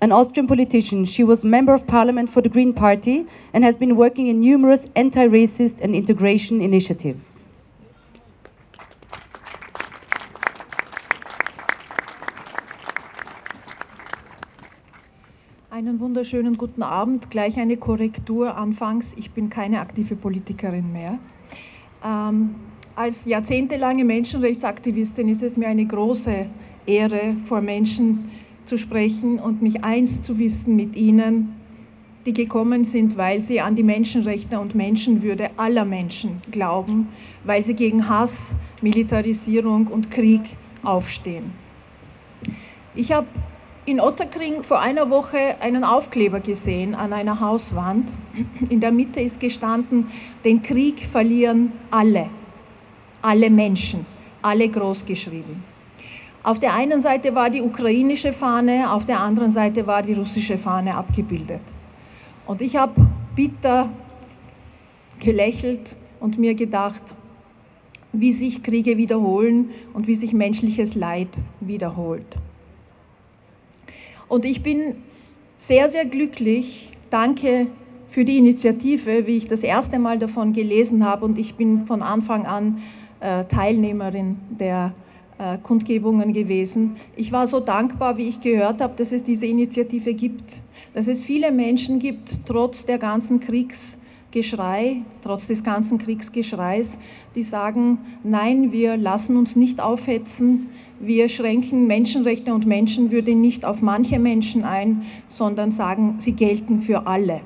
an Austrian politician. She was Member of Parliament for the Green Party and has been working in numerous anti-racist and integration initiatives. Einen wunderschönen guten Abend. Gleich eine Korrektur anfangs. Ich bin keine aktive Politikerin mehr. Ähm, als jahrzehntelange Menschenrechtsaktivistin ist es mir eine große Ehre, vor Menschen zu sprechen und mich eins zu wissen mit ihnen, die gekommen sind, weil sie an die Menschenrechte und Menschenwürde aller Menschen glauben, weil sie gegen Hass, Militarisierung und Krieg aufstehen. Ich habe in Otterkring vor einer Woche einen Aufkleber gesehen an einer Hauswand. In der Mitte ist gestanden, den Krieg verlieren alle, alle Menschen, alle großgeschrieben. Auf der einen Seite war die ukrainische Fahne, auf der anderen Seite war die russische Fahne abgebildet. Und ich habe bitter gelächelt und mir gedacht, wie sich Kriege wiederholen und wie sich menschliches Leid wiederholt. Und ich bin sehr, sehr glücklich. Danke für die Initiative, wie ich das erste Mal davon gelesen habe und ich bin von Anfang an äh, Teilnehmerin der äh, Kundgebungen gewesen. Ich war so dankbar, wie ich gehört habe, dass es diese Initiative gibt, dass es viele Menschen gibt, trotz der ganzen Kriegsgeschrei, trotz des ganzen Kriegsgeschreis, die sagen, nein, wir lassen uns nicht aufhetzen, wir schränken Menschenrechte und Menschenwürde nicht auf manche Menschen ein, sondern sagen, sie gelten für alle.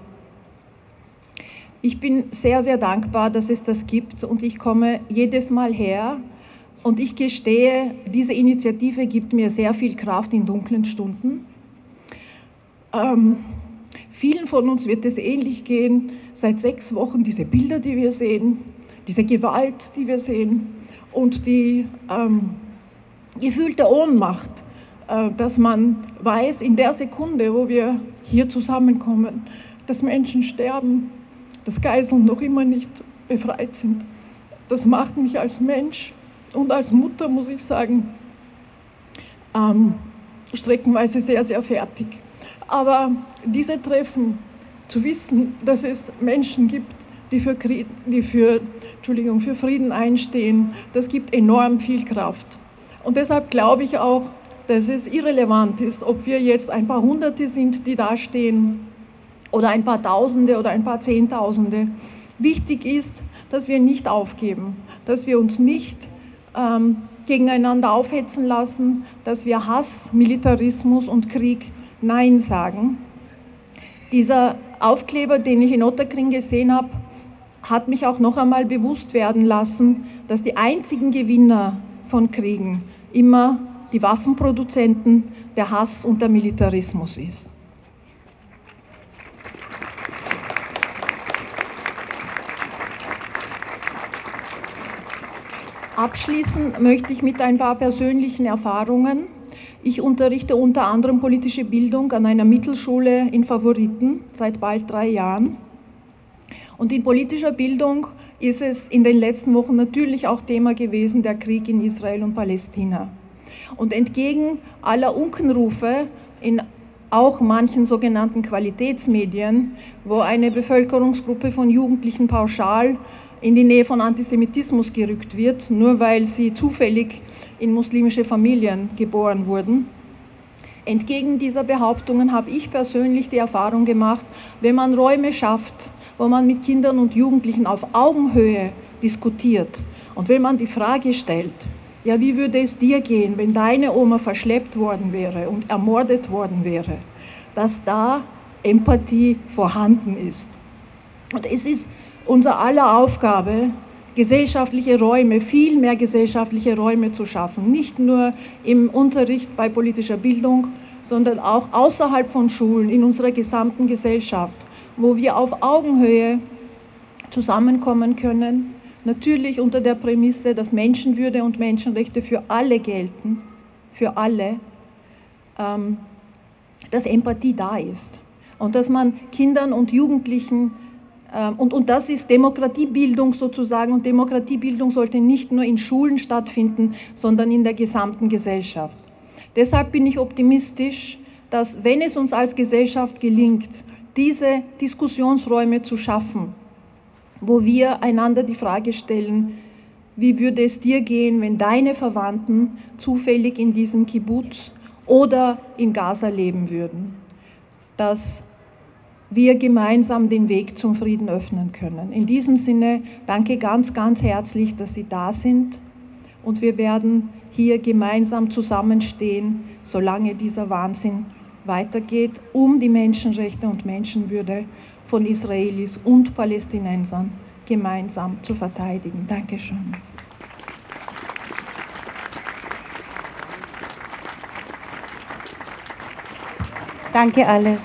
Ich bin sehr, sehr dankbar, dass es das gibt und ich komme jedes Mal her und ich gestehe, diese Initiative gibt mir sehr viel Kraft in dunklen Stunden. Ähm, vielen von uns wird es ähnlich gehen. Seit sechs Wochen diese Bilder, die wir sehen, diese Gewalt, die wir sehen und die ähm, gefühlte Ohnmacht, äh, dass man weiß, in der Sekunde, wo wir hier zusammenkommen, dass Menschen sterben, dass Geiseln noch immer nicht befreit sind. Das macht mich als Mensch und als Mutter, muss ich sagen, ähm, streckenweise sehr, sehr fertig. Aber diese Treffen, zu wissen, dass es Menschen gibt, die für, Krieg, die für, Entschuldigung, für Frieden einstehen, das gibt enorm viel Kraft. Und deshalb glaube ich auch, dass es irrelevant ist, ob wir jetzt ein paar Hunderte sind, die da stehen, oder ein paar Tausende oder ein paar Zehntausende. Wichtig ist, dass wir nicht aufgeben, dass wir uns nicht ähm, gegeneinander aufhetzen lassen, dass wir Hass, Militarismus und Krieg Nein sagen. Dieser Aufkleber, den ich in Otterkring gesehen habe, hat mich auch noch einmal bewusst werden lassen, dass die einzigen Gewinner von Kriegen immer die Waffenproduzenten, der Hass und der Militarismus ist. Abschließen möchte ich mit ein paar persönlichen Erfahrungen. Ich unterrichte unter anderem politische Bildung an einer Mittelschule in Favoriten seit bald drei Jahren. Und in politischer Bildung ist es in den letzten Wochen natürlich auch Thema gewesen, der Krieg in Israel und Palästina. Und entgegen aller Unkenrufe in auch manchen sogenannten Qualitätsmedien, wo eine Bevölkerungsgruppe von Jugendlichen pauschal in die Nähe von Antisemitismus gerückt wird, nur weil sie zufällig in muslimische Familien geboren wurden. Entgegen dieser Behauptungen habe ich persönlich die Erfahrung gemacht, wenn man Räume schafft, wo man mit Kindern und Jugendlichen auf Augenhöhe diskutiert und wenn man die Frage stellt, ja, wie würde es dir gehen, wenn deine Oma verschleppt worden wäre und ermordet worden wäre, dass da Empathie vorhanden ist. Und es ist unser aller Aufgabe, gesellschaftliche Räume, viel mehr gesellschaftliche Räume zu schaffen. Nicht nur im Unterricht bei politischer Bildung, sondern auch außerhalb von Schulen, in unserer gesamten Gesellschaft, wo wir auf Augenhöhe zusammenkommen können. Natürlich unter der Prämisse, dass Menschenwürde und Menschenrechte für alle gelten, für alle, ähm, dass Empathie da ist und dass man Kindern und Jugendlichen ähm, und, und das ist Demokratiebildung sozusagen. Und Demokratiebildung sollte nicht nur in Schulen stattfinden, sondern in der gesamten Gesellschaft. Deshalb bin ich optimistisch, dass wenn es uns als Gesellschaft gelingt, diese Diskussionsräume zu schaffen, wo wir einander die Frage stellen, wie würde es dir gehen, wenn deine Verwandten zufällig in diesem Kibbutz oder in Gaza leben würden, dass wir gemeinsam den Weg zum Frieden öffnen können. In diesem Sinne danke ganz, ganz herzlich, dass Sie da sind und wir werden hier gemeinsam zusammenstehen, solange dieser Wahnsinn weitergeht, um die Menschenrechte und Menschenwürde von Israelis und Palästinensern gemeinsam zu verteidigen. Dankeschön. Danke alle.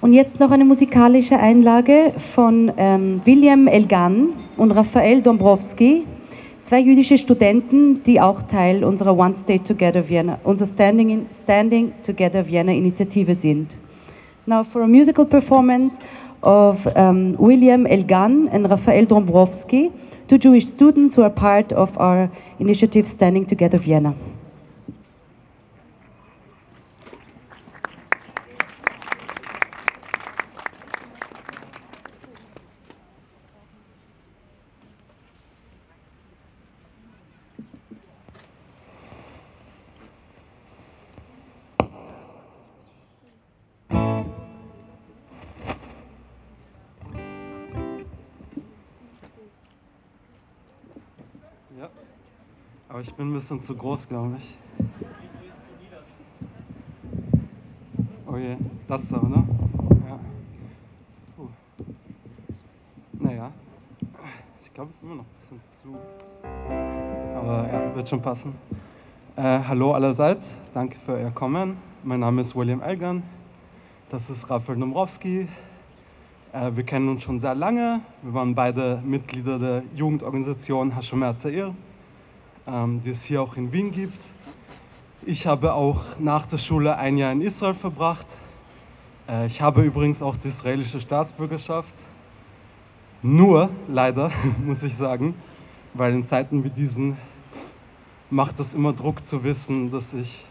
Und jetzt noch eine musikalische Einlage von ähm, William Elgan und Raphael Dombrowski, zwei jüdische Studenten, die auch Teil unserer One State Together Vienna, unserer Standing, in, Standing Together Vienna Initiative sind. Now for a musical performance of um, William Elgan and Raphael Dombrowski, two Jewish students who are part of our initiative Standing Together Vienna. Bin ein bisschen zu groß, glaube ich. Oh je, das da, oder? Ja. Puh. Naja. Ich glaube, es ist immer noch ein bisschen zu. Aber ja, wird schon passen. Äh, hallo allerseits, danke für Ihr Kommen. Mein Name ist William Elgan. Das ist Raphael Dombrowski. Äh, wir kennen uns schon sehr lange. Wir waren beide Mitglieder der Jugendorganisation Hashomer Zair, ähm, die es hier auch in Wien gibt. Ich habe auch nach der Schule ein Jahr in Israel verbracht. Äh, ich habe übrigens auch die israelische Staatsbürgerschaft. Nur, leider, muss ich sagen, weil in Zeiten wie diesen macht es immer Druck zu wissen, dass ich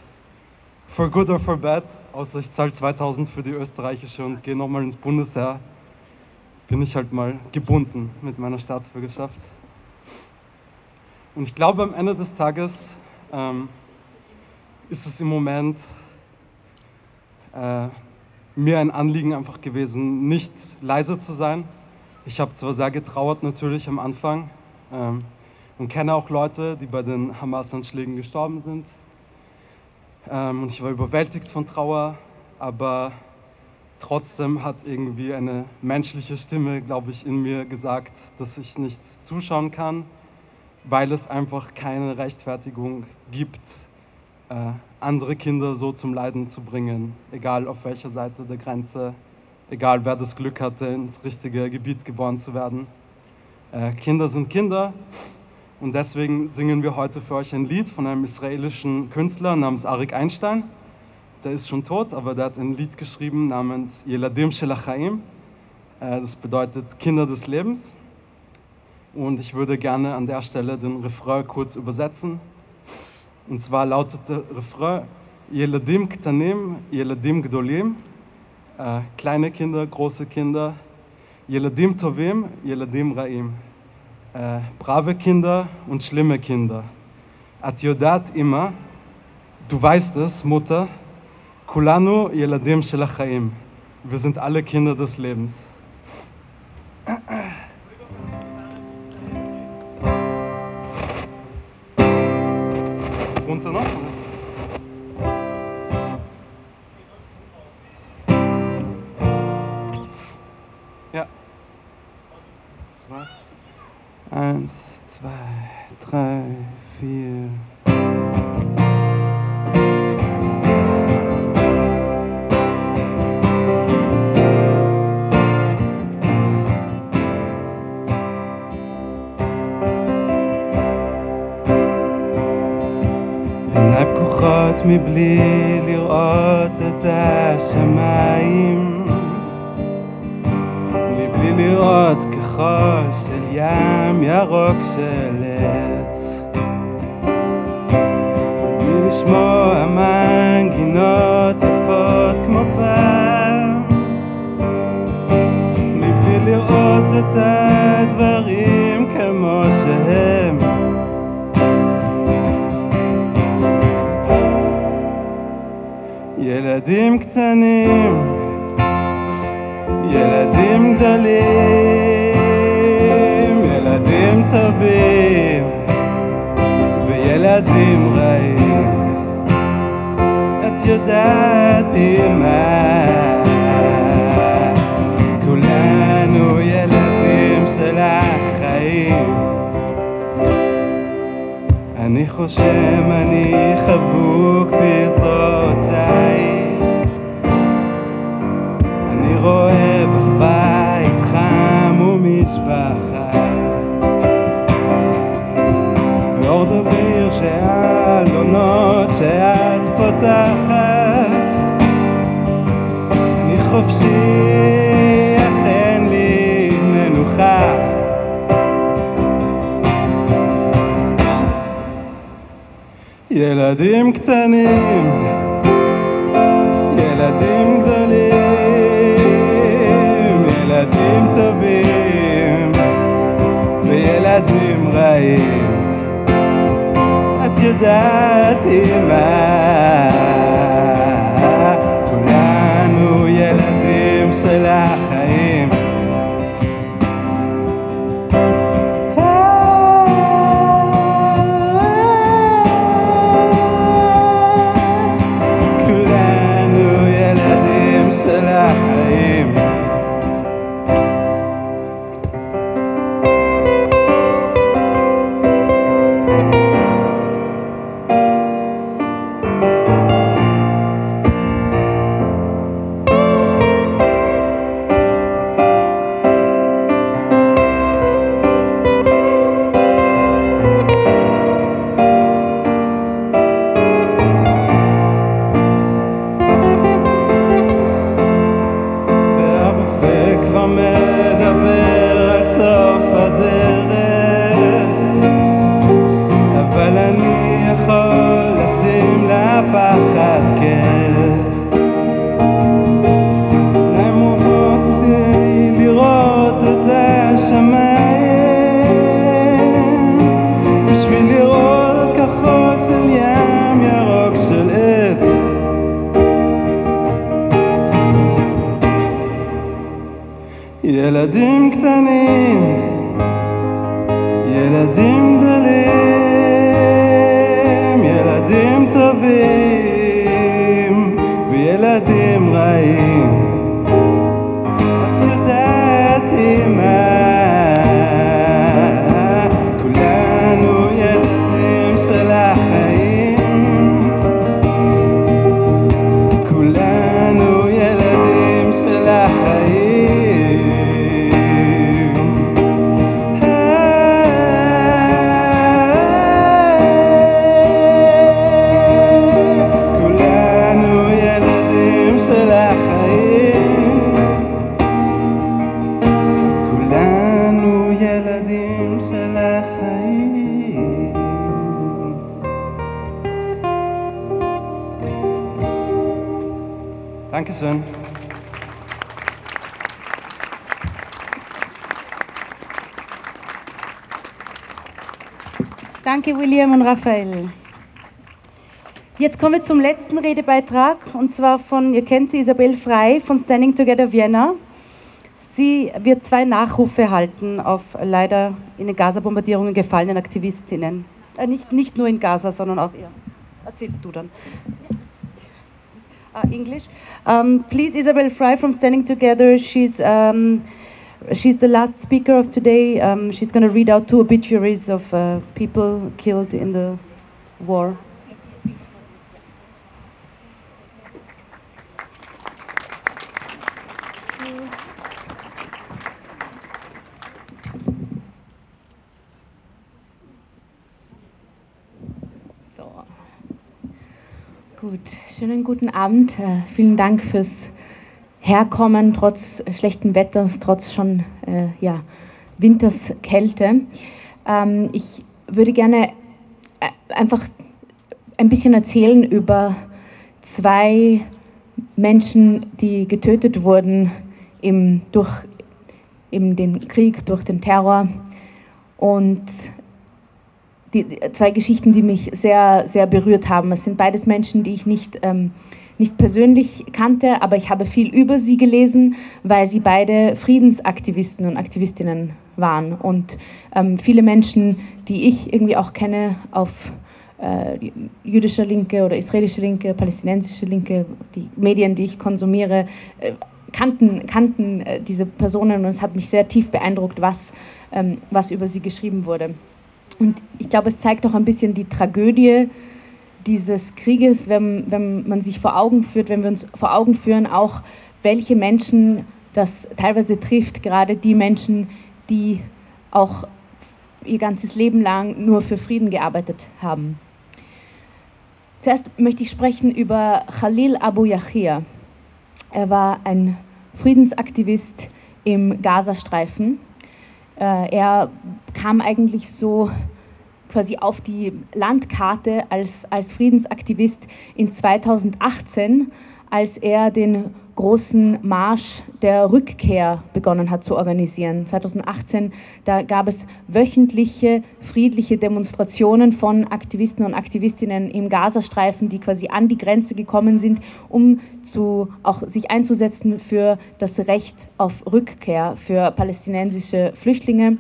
for good or for bad, außer ich zahle 2000 für die österreichische und gehe nochmal ins Bundesheer, bin ich halt mal gebunden mit meiner Staatsbürgerschaft. Und ich glaube, am Ende des Tages ähm, ist es im Moment äh, mir ein Anliegen einfach gewesen, nicht leise zu sein. Ich habe zwar sehr getrauert natürlich am Anfang ähm, und kenne auch Leute, die bei den Hamas-Anschlägen gestorben sind. Ähm, und ich war überwältigt von Trauer, aber trotzdem hat irgendwie eine menschliche Stimme, glaube ich, in mir gesagt, dass ich nicht zuschauen kann, weil es einfach keine Rechtfertigung gibt, äh, andere Kinder so zum Leiden zu bringen, egal auf welcher Seite der Grenze, egal wer das Glück hatte, ins richtige Gebiet geboren zu werden. Äh, Kinder sind Kinder und deswegen singen wir heute für euch ein Lied von einem israelischen Künstler namens Arik Einstein. Der ist schon tot, aber der hat ein Lied geschrieben namens Yeladim Shelachaim. Äh, das bedeutet Kinder des Lebens. Und ich würde gerne an der Stelle den Refrain kurz übersetzen. Und zwar lautet der Refrain Yeladim Ktanim, Yeladim Gdolim. Äh, kleine Kinder, große Kinder. Yeladim Tovim, Yeladim Raim. Äh, brave Kinder und schlimme Kinder. At immer, du weißt es, Mutter, Kulanu Yeladim shel Chaim. Wir sind alle Kinder des Lebens. Runter noch? ילדים רעים. William und Raphael. Jetzt kommen wir zum letzten Redebeitrag und zwar von, ihr kennt sie, Isabel Frei von Standing Together Vienna. Sie wird zwei Nachrufe halten auf leider in den Gaza-Bombardierungen gefallenen Aktivistinnen. Äh, nicht, nicht nur in Gaza, sondern auch ihr. Erzählst du dann. Uh, English. Um, please, Isabel Fry from Standing Together. She's um, she's the last speaker of today. Um, she's going to read out two obituaries of uh, people killed in the war. So. Gut, schönen guten Abend. Äh, vielen Dank fürs Herkommen, trotz schlechten Wetters, trotz schon äh, ja, Winterskälte. Ähm, ich würde gerne äh, einfach ein bisschen erzählen über zwei Menschen, die getötet wurden im, durch eben den Krieg, durch den Terror. Und die, zwei Geschichten, die mich sehr, sehr berührt haben. Es sind beides Menschen, die ich nicht, ähm, nicht persönlich kannte, aber ich habe viel über sie gelesen, weil sie beide Friedensaktivisten und Aktivistinnen waren. Und ähm, viele Menschen, die ich irgendwie auch kenne auf äh, jüdischer Linke oder israelische Linke, palästinensische Linke, die Medien, die ich konsumiere, äh, kannten, kannten äh, diese Personen und es hat mich sehr tief beeindruckt, was, ähm, was über sie geschrieben wurde. Und ich glaube, es zeigt auch ein bisschen die Tragödie dieses Krieges, wenn, wenn man sich vor Augen führt, wenn wir uns vor Augen führen, auch welche Menschen das teilweise trifft, gerade die Menschen, die auch ihr ganzes Leben lang nur für Frieden gearbeitet haben. Zuerst möchte ich sprechen über Khalil Abu Yahya. Er war ein Friedensaktivist im Gazastreifen. Äh, er kam eigentlich so quasi auf die Landkarte als, als Friedensaktivist in 2018, als er den großen Marsch der Rückkehr begonnen hat zu organisieren. 2018, da gab es wöchentliche friedliche Demonstrationen von Aktivisten und Aktivistinnen im Gazastreifen, die quasi an die Grenze gekommen sind, um zu, auch sich einzusetzen für das Recht auf Rückkehr für palästinensische Flüchtlinge.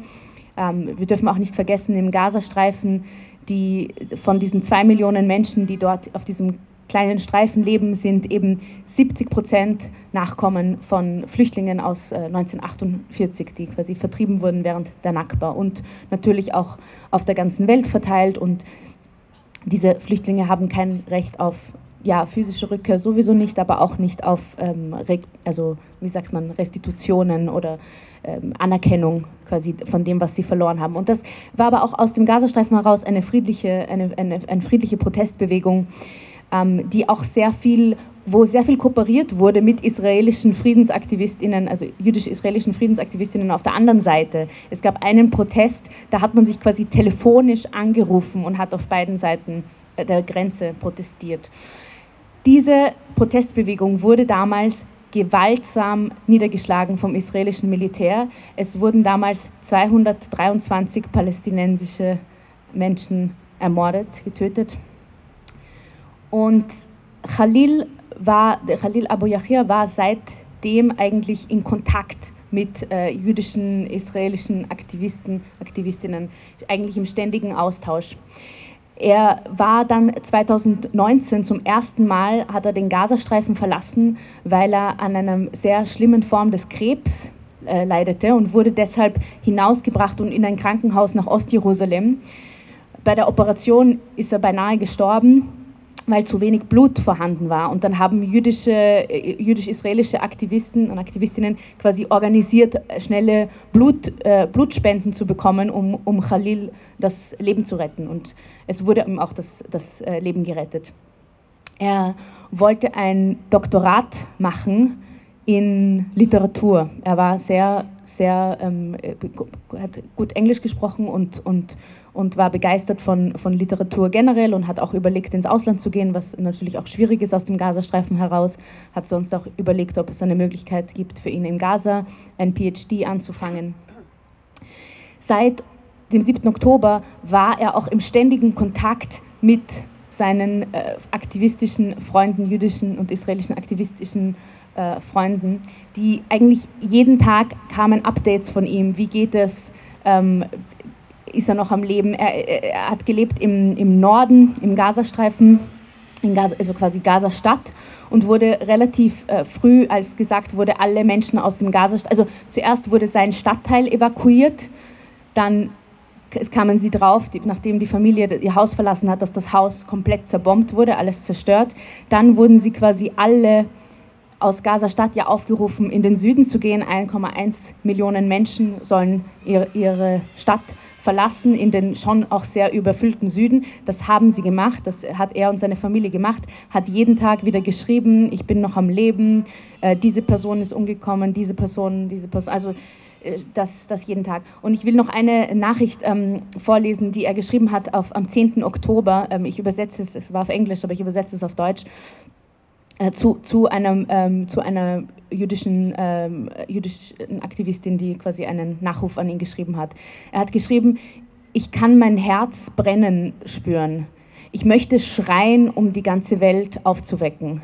Ähm, wir dürfen auch nicht vergessen, im Gazastreifen, die von diesen zwei Millionen Menschen, die dort auf diesem kleinen Streifen leben, sind eben 70 Prozent Nachkommen von Flüchtlingen aus äh, 1948, die quasi vertrieben wurden während der Nakba und natürlich auch auf der ganzen Welt verteilt. Und diese Flüchtlinge haben kein Recht auf ja, physische Rückkehr sowieso nicht, aber auch nicht auf, ähm, also wie sagt man, Restitutionen oder ähm, Anerkennung quasi von dem, was sie verloren haben. Und das war aber auch aus dem Gazastreifen heraus eine friedliche, eine, eine, eine friedliche Protestbewegung, ähm, die auch sehr viel, wo sehr viel kooperiert wurde mit israelischen Friedensaktivistinnen, also jüdisch-israelischen Friedensaktivistinnen auf der anderen Seite. Es gab einen Protest, da hat man sich quasi telefonisch angerufen und hat auf beiden Seiten der Grenze protestiert. Diese Protestbewegung wurde damals gewaltsam niedergeschlagen vom israelischen Militär. Es wurden damals 223 palästinensische Menschen ermordet, getötet. Und Khalil, war, Khalil Abu Yahya war seitdem eigentlich in Kontakt mit äh, jüdischen, israelischen Aktivisten, Aktivistinnen, eigentlich im ständigen Austausch. Er war dann 2019 zum ersten Mal, hat er den Gazastreifen verlassen, weil er an einer sehr schlimmen Form des Krebs äh, leidete und wurde deshalb hinausgebracht und in ein Krankenhaus nach Ostjerusalem. Bei der Operation ist er beinahe gestorben weil zu wenig Blut vorhanden war. Und dann haben jüdische, äh, jüdisch-israelische Aktivisten und Aktivistinnen quasi organisiert, äh, schnelle Blut, äh, Blutspenden zu bekommen, um, um Khalil das Leben zu retten. Und es wurde ihm auch das, das äh, Leben gerettet. Er wollte ein Doktorat machen in Literatur. Er war sehr, sehr, ähm, äh, hat gut Englisch gesprochen und, und, und war begeistert von, von Literatur generell und hat auch überlegt, ins Ausland zu gehen, was natürlich auch schwierig ist aus dem Gazastreifen heraus. Hat sonst auch überlegt, ob es eine Möglichkeit gibt, für ihn in Gaza ein PhD anzufangen. Seit dem 7. Oktober war er auch im ständigen Kontakt mit seinen äh, aktivistischen Freunden, jüdischen und israelischen aktivistischen äh, Freunden, die eigentlich jeden Tag kamen Updates von ihm. Wie geht es? Ähm, ist er noch am Leben? Er, er hat gelebt im, im Norden, im Gazastreifen, in Gaza, also quasi Gaza-Stadt und wurde relativ äh, früh, als gesagt wurde, alle Menschen aus dem Gazastreifen, also zuerst wurde sein Stadtteil evakuiert, dann kamen sie drauf, die, nachdem die Familie ihr Haus verlassen hat, dass das Haus komplett zerbombt wurde, alles zerstört. Dann wurden sie quasi alle aus Gaza-Stadt ja aufgerufen, in den Süden zu gehen. 1,1 Millionen Menschen sollen ihre, Stadt verlassen in den schon auch sehr überfüllten Süden. Das haben sie gemacht, das hat er und seine Familie gemacht, hat jeden Tag wieder geschrieben, ich bin noch am Leben, äh, diese Person ist umgekommen, diese Person, diese Person, also äh, das, das jeden Tag. Und ich will noch eine Nachricht ähm, vorlesen, die er geschrieben hat auf, am 10. Oktober. Ähm, ich übersetze es, es war auf Englisch, aber ich übersetze es auf Deutsch. Äh, zu, zu, einem, ähm, zu einer jüdischen, ähm, jüdischen Aktivistin, die quasi einen Nachruf an ihn geschrieben hat. Er hat geschrieben, ich kann mein Herz brennen spüren. Ich möchte schreien, um die ganze Welt aufzuwecken.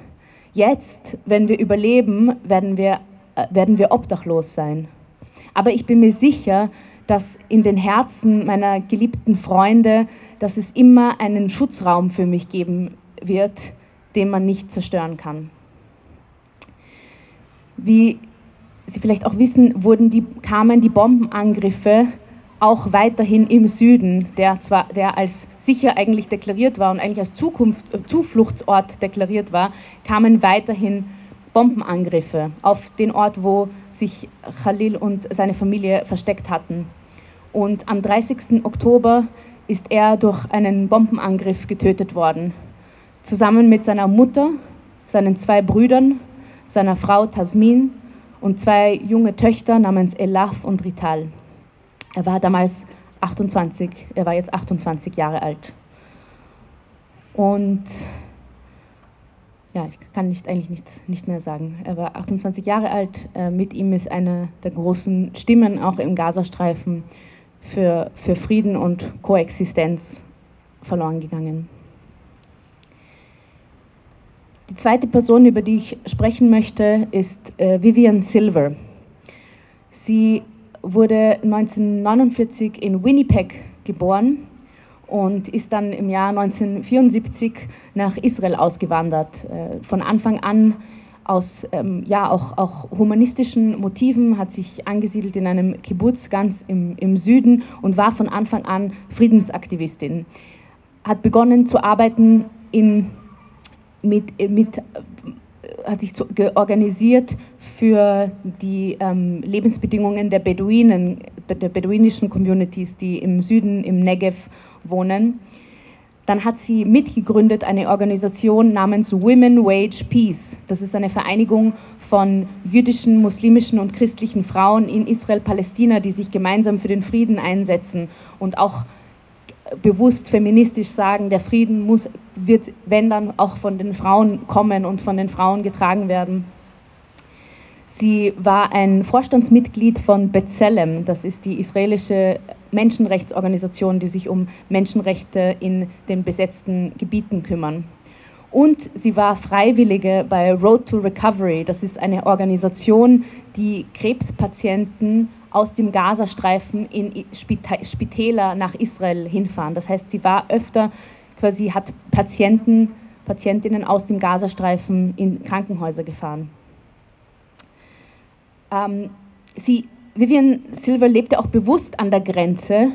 Jetzt, wenn wir überleben, werden wir, äh, werden wir obdachlos sein. Aber ich bin mir sicher, dass in den Herzen meiner geliebten Freunde, dass es immer einen Schutzraum für mich geben wird, den man nicht zerstören kann. Wie Sie vielleicht auch wissen, wurden die, kamen die Bombenangriffe auch weiterhin im Süden, der zwar der als sicher eigentlich deklariert war und eigentlich als Zukunft, äh, Zufluchtsort deklariert war, kamen weiterhin Bombenangriffe auf den Ort, wo sich Khalil und seine Familie versteckt hatten. Und am 30. Oktober ist er durch einen Bombenangriff getötet worden, zusammen mit seiner Mutter, seinen zwei Brüdern, seiner Frau Tasmin und zwei junge Töchter namens Elaf und Rital. Er war damals 28, er war jetzt 28 Jahre alt. Und ja, ich kann nicht, eigentlich nicht, nicht mehr sagen. Er war 28 Jahre alt. Äh, mit ihm ist eine der großen Stimmen auch im Gazastreifen für, für Frieden und Koexistenz verloren gegangen. Die zweite Person, über die ich sprechen möchte, ist äh, Vivian Silver. Sie wurde 1949 in Winnipeg geboren und ist dann im Jahr 1974 nach Israel ausgewandert. Äh, von Anfang an aus ähm, ja, auch, auch humanistischen Motiven, hat sich angesiedelt in einem Kibbutz ganz im, im Süden und war von Anfang an Friedensaktivistin. Hat begonnen zu arbeiten in, mit, mit hat sich organisiert für die ähm, Lebensbedingungen der Beduinen, der beduinischen Communities, die im Süden, im Negev wohnen. Dann hat sie mitgegründet eine Organisation namens Women Wage Peace. Das ist eine Vereinigung von jüdischen, muslimischen und christlichen Frauen in Israel-Palästina, die sich gemeinsam für den Frieden einsetzen und auch bewusst feministisch sagen, der Frieden muss, wird, wenn dann, auch von den Frauen kommen und von den Frauen getragen werden. Sie war ein Vorstandsmitglied von B'Tselem, das ist die israelische Menschenrechtsorganisation, die sich um Menschenrechte in den besetzten Gebieten kümmern. Und sie war Freiwillige bei Road to Recovery, das ist eine Organisation, die Krebspatienten aus dem Gazastreifen in Spitäler nach Israel hinfahren. Das heißt, sie war öfter quasi, hat Patienten, Patientinnen aus dem Gazastreifen in Krankenhäuser gefahren. Ähm, sie, Vivian Silver lebte auch bewusst an der Grenze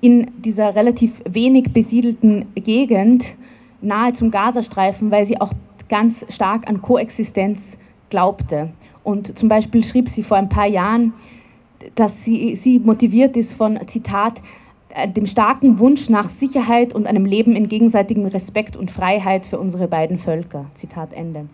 in dieser relativ wenig besiedelten Gegend nahe zum Gazastreifen, weil sie auch ganz stark an Koexistenz glaubte. Und zum Beispiel schrieb sie vor ein paar Jahren, dass sie, sie motiviert ist von, Zitat, äh, dem starken Wunsch nach Sicherheit und einem Leben in gegenseitigem Respekt und Freiheit für unsere beiden Völker. Zitat Ende.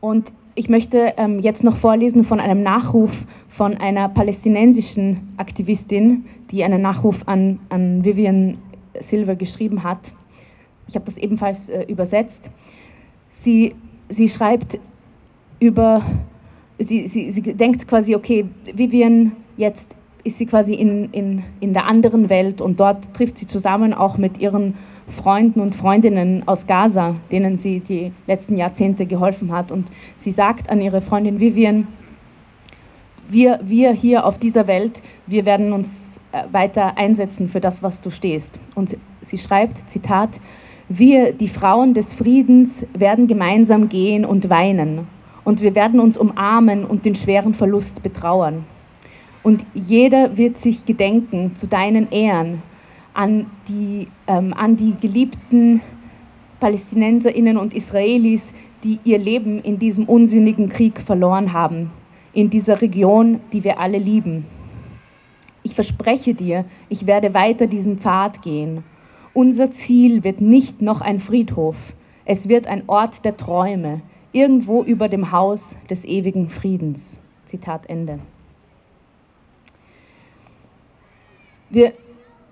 Und ich möchte ähm, jetzt noch vorlesen von einem Nachruf von einer palästinensischen Aktivistin, die einen Nachruf an, an Vivian Silver geschrieben hat. Ich habe das ebenfalls äh, übersetzt. Sie, sie schreibt über, sie, sie, sie denkt quasi, okay, Vivian, jetzt ist sie quasi in, in, in der anderen Welt und dort trifft sie zusammen auch mit ihren Freunden und Freundinnen aus Gaza, denen sie die letzten Jahrzehnte geholfen hat. Und sie sagt an ihre Freundin Vivian, wir, wir hier auf dieser Welt, wir werden uns äh, weiter einsetzen für das, was du stehst. Und sie schreibt, Zitat, wir, die Frauen des Friedens, werden gemeinsam gehen und weinen. Und wir werden uns umarmen und den schweren Verlust betrauern. Und jeder wird sich gedenken zu deinen Ehren an die, ähm, an die geliebten Palästinenserinnen und Israelis, die ihr Leben in diesem unsinnigen Krieg verloren haben, in dieser Region, die wir alle lieben. Ich verspreche dir, ich werde weiter diesen Pfad gehen. Unser Ziel wird nicht noch ein Friedhof, es wird ein Ort der Träume, irgendwo über dem Haus des ewigen Friedens. Zitat Ende. Wir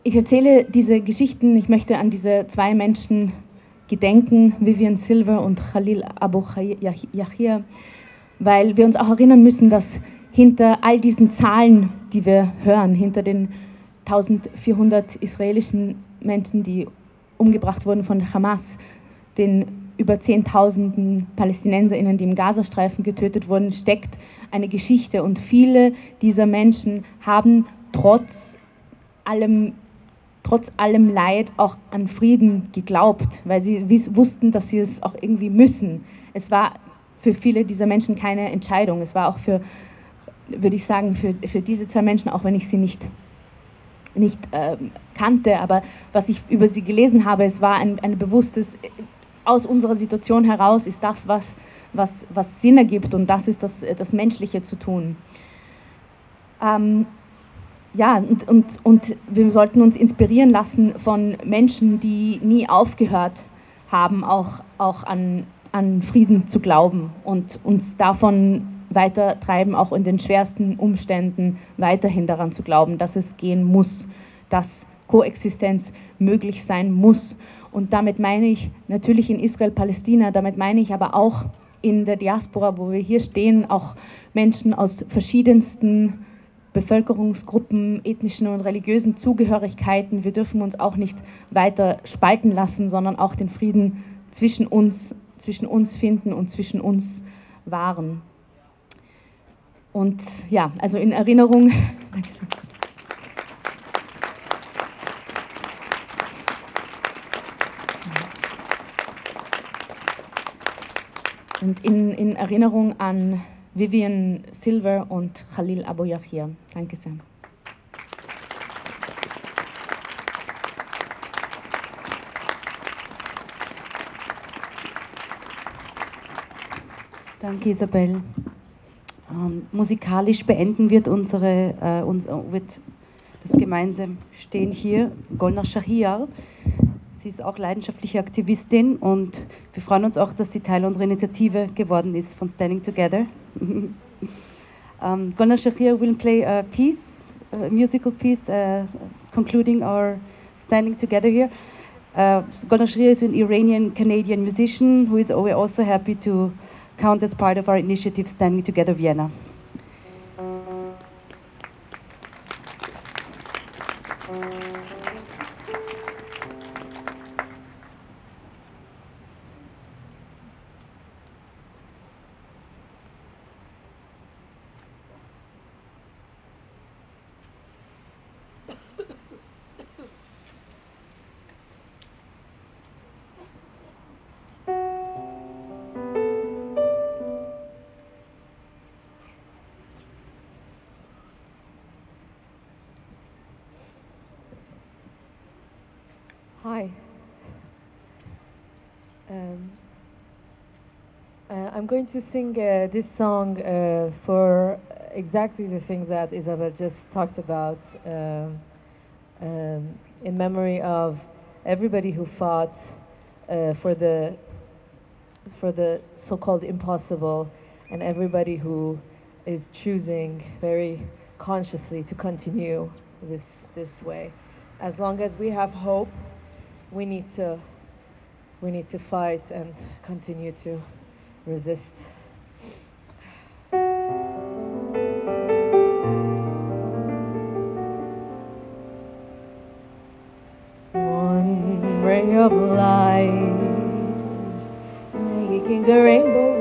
ich erzähle diese Geschichten, ich möchte an diese zwei Menschen gedenken, Vivian Silver und Khalil Abu Yahya, weil wir uns auch erinnern müssen, dass hinter all diesen Zahlen, die wir hören, hinter den 1400 israelischen Menschen, die umgebracht wurden von Hamas, den über 10.000 Palästinenserinnen, die im Gazastreifen getötet wurden, steckt eine Geschichte. Und viele dieser Menschen haben trotz allem trotz allem Leid auch an Frieden geglaubt, weil sie wussten, dass sie es auch irgendwie müssen. Es war für viele dieser Menschen keine Entscheidung. Es war auch für, würde ich sagen, für, für diese zwei Menschen, auch wenn ich sie nicht, nicht äh, kannte, aber was ich über sie gelesen habe, es war ein, ein bewusstes, aus unserer Situation heraus ist das, was, was, was Sinn ergibt und das ist das, das Menschliche zu tun. Ähm, ja, und, und, und wir sollten uns inspirieren lassen von Menschen, die nie aufgehört haben, auch, auch an, an Frieden zu glauben und uns davon weiter treiben, auch in den schwersten Umständen weiterhin daran zu glauben, dass es gehen muss, dass Koexistenz möglich sein muss. Und damit meine ich natürlich in Israel-Palästina, damit meine ich aber auch in der Diaspora, wo wir hier stehen, auch Menschen aus verschiedensten Bevölkerungsgruppen, ethnischen und religiösen Zugehörigkeiten. Wir dürfen uns auch nicht weiter spalten lassen, sondern auch den Frieden zwischen uns, zwischen uns finden und zwischen uns wahren. Und ja, also in Erinnerung. Danke sehr. Und in, in Erinnerung an Vivian Silver und Khalil Abu Yahya. Danke sehr. Danke, Isabel. Ähm, musikalisch beenden wird unsere, äh, uns, wird das gemeinsam Stehen hier Golnar Shahiyar. Sie ist auch leidenschaftliche Aktivistin und wir freuen uns auch, dass sie Teil unserer Initiative geworden ist von Standing Together. um, Golnar Shahir will play a piece, a musical piece, uh, concluding our Standing Together here. Uh, Golnar Shahir is an Iranian-Canadian musician who is we're also happy to count as part of our initiative Standing Together Vienna. Hi. Um, uh, I'm going to sing uh, this song uh, for exactly the things that Isabel just talked about um, um, in memory of everybody who fought uh, for the for the so-called impossible and everybody who is choosing very consciously to continue this this way. As long as we have hope, we need to we need to fight and continue to resist. One ray of light is making a rainbow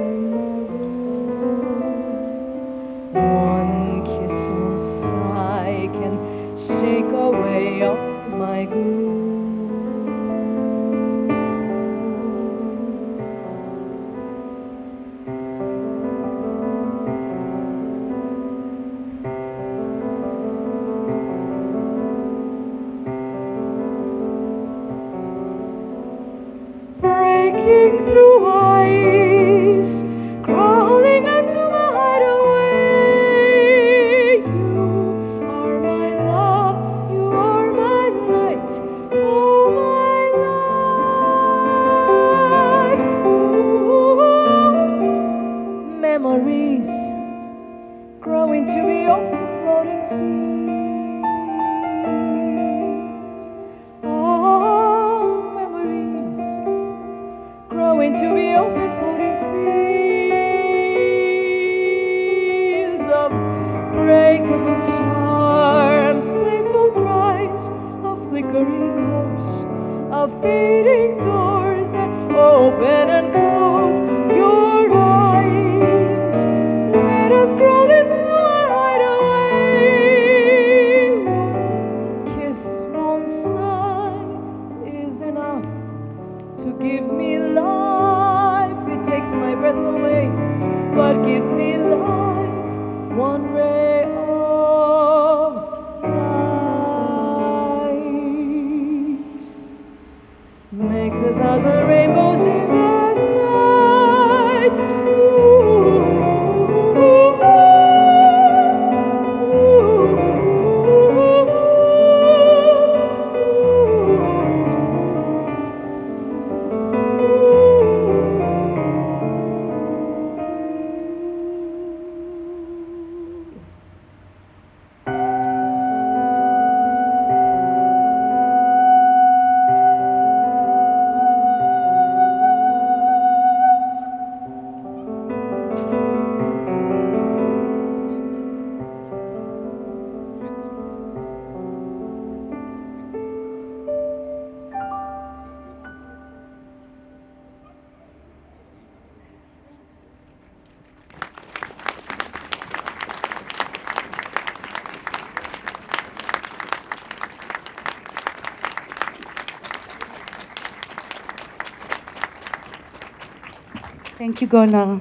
You, Gunnar.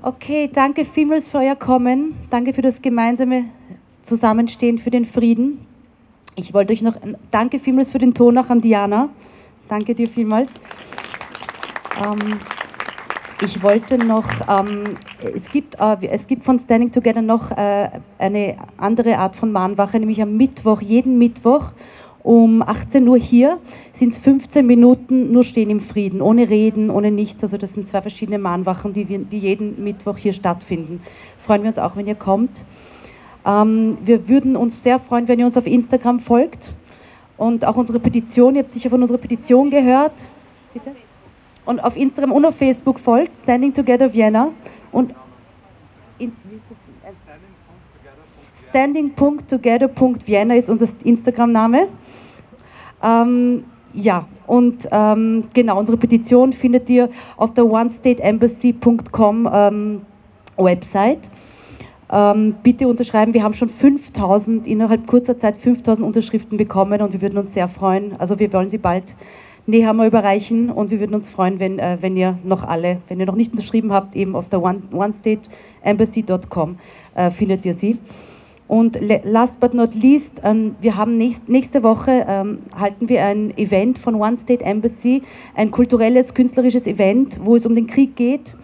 Okay, danke vielmals für euer Kommen. Danke für das gemeinsame Zusammenstehen für den Frieden. Ich wollte euch noch, danke vielmals für den Ton auch an Diana. Danke dir vielmals. Ähm, ich wollte noch, ähm, es, gibt, äh, es gibt von Standing Together noch äh, eine andere Art von Mahnwache, nämlich am Mittwoch, jeden Mittwoch um 18 Uhr hier sind es 15 Minuten nur stehen im Frieden, ohne Reden, ohne nichts. Also das sind zwei verschiedene Mahnwachen, die, wir, die jeden Mittwoch hier stattfinden. Freuen wir uns auch, wenn ihr kommt. Ähm, wir würden uns sehr freuen, wenn ihr uns auf Instagram folgt und auch unsere Petition, ihr habt sicher von unserer Petition gehört, bitte? Und auf Instagram und auf Facebook folgt, Standing Together Vienna und in, standing.together.vienna ist unser Instagram-Name. Ähm, ja, und ähm, genau, unsere Petition findet ihr auf der onestateembassy.com ähm, Website. Ähm, bitte unterschreiben, wir haben schon 5000, innerhalb kurzer Zeit 5000 Unterschriften bekommen und wir würden uns sehr freuen, also wir wollen sie bald näher mal überreichen und wir würden uns freuen, wenn, äh, wenn ihr noch alle, wenn ihr noch nicht unterschrieben habt, eben auf der one, onestateembassy.com äh, findet ihr sie. Und last but not least, ähm, wir haben nächst, nächste Woche ähm, halten wir ein Event von One State Embassy, ein kulturelles, künstlerisches Event, wo es um den Krieg geht.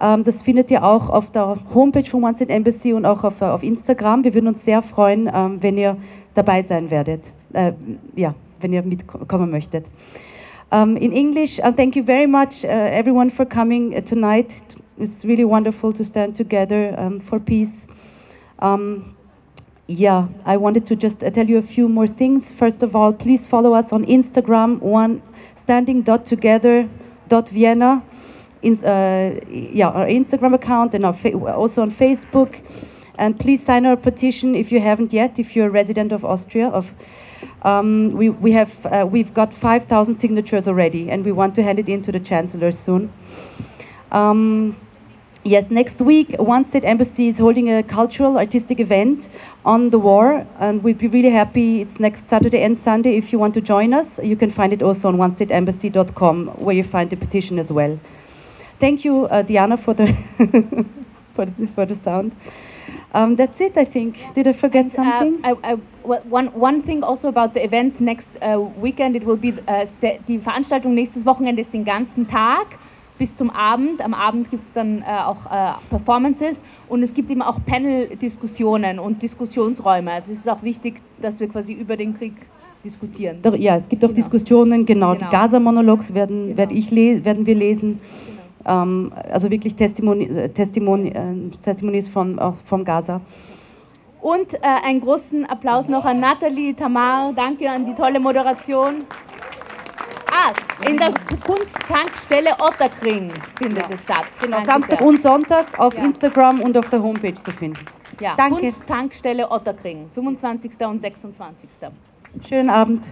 Ähm, das findet ihr auch auf der Homepage von One State Embassy und auch auf, auf Instagram. Wir würden uns sehr freuen, wenn ihr dabei sein werdet, äh, ja, wenn ihr mitkommen möchtet. In English, uh, thank you very much, uh, everyone, for coming uh, tonight. It's really wonderful to stand together for peace. Um, yeah, I wanted to just uh, tell you a few more things. First of all, please follow us on Instagram, one standing.together.vienna. In, uh, yeah, our Instagram account and our also on Facebook. And please sign our petition if you haven't yet, if you're a resident of Austria. Of, um, we, we have, uh, we've got 5,000 signatures already, and we want to hand it in to the Chancellor soon. Um, Yes, next week, One State Embassy is holding a cultural artistic event on the war, and we'd be really happy. It's next Saturday and Sunday. If you want to join us, you can find it also on onestateembassy.com, where you find the petition as well. Thank you, uh, Diana, for the for the, for the sound. Um, that's it, I think. Did I forget something? Uh, I, I, one, one thing also about the event next uh, weekend, it will be, uh, die Veranstaltung nächstes Wochenende ist den ganzen Tag bis zum Abend. Am Abend gibt es dann äh, auch äh, Performances und es gibt eben auch Panel-Diskussionen und Diskussionsräume. Also es ist auch wichtig, dass wir quasi über den Krieg diskutieren. Doch, ja, es gibt auch Genau. Diskussionen, genau. Genau. Die Gaza-Monologs werden, werd ich le werden wir lesen. Ähm, also wirklich Testimoni äh, Testimoni äh, Testimonies von, auch vom Gaza. Und äh, einen großen Applaus noch an Nathalie, Tamar, danke an die tolle Moderation. Ah, in der Kunsttankstelle Otterkring findet es statt. Genau, Danke Samstag sehr. und Sonntag auf Ja. Instagram und auf der Homepage zu finden. Ja, Danke. Kunsttankstelle Otterkring, 25. und 26. Schönen Abend.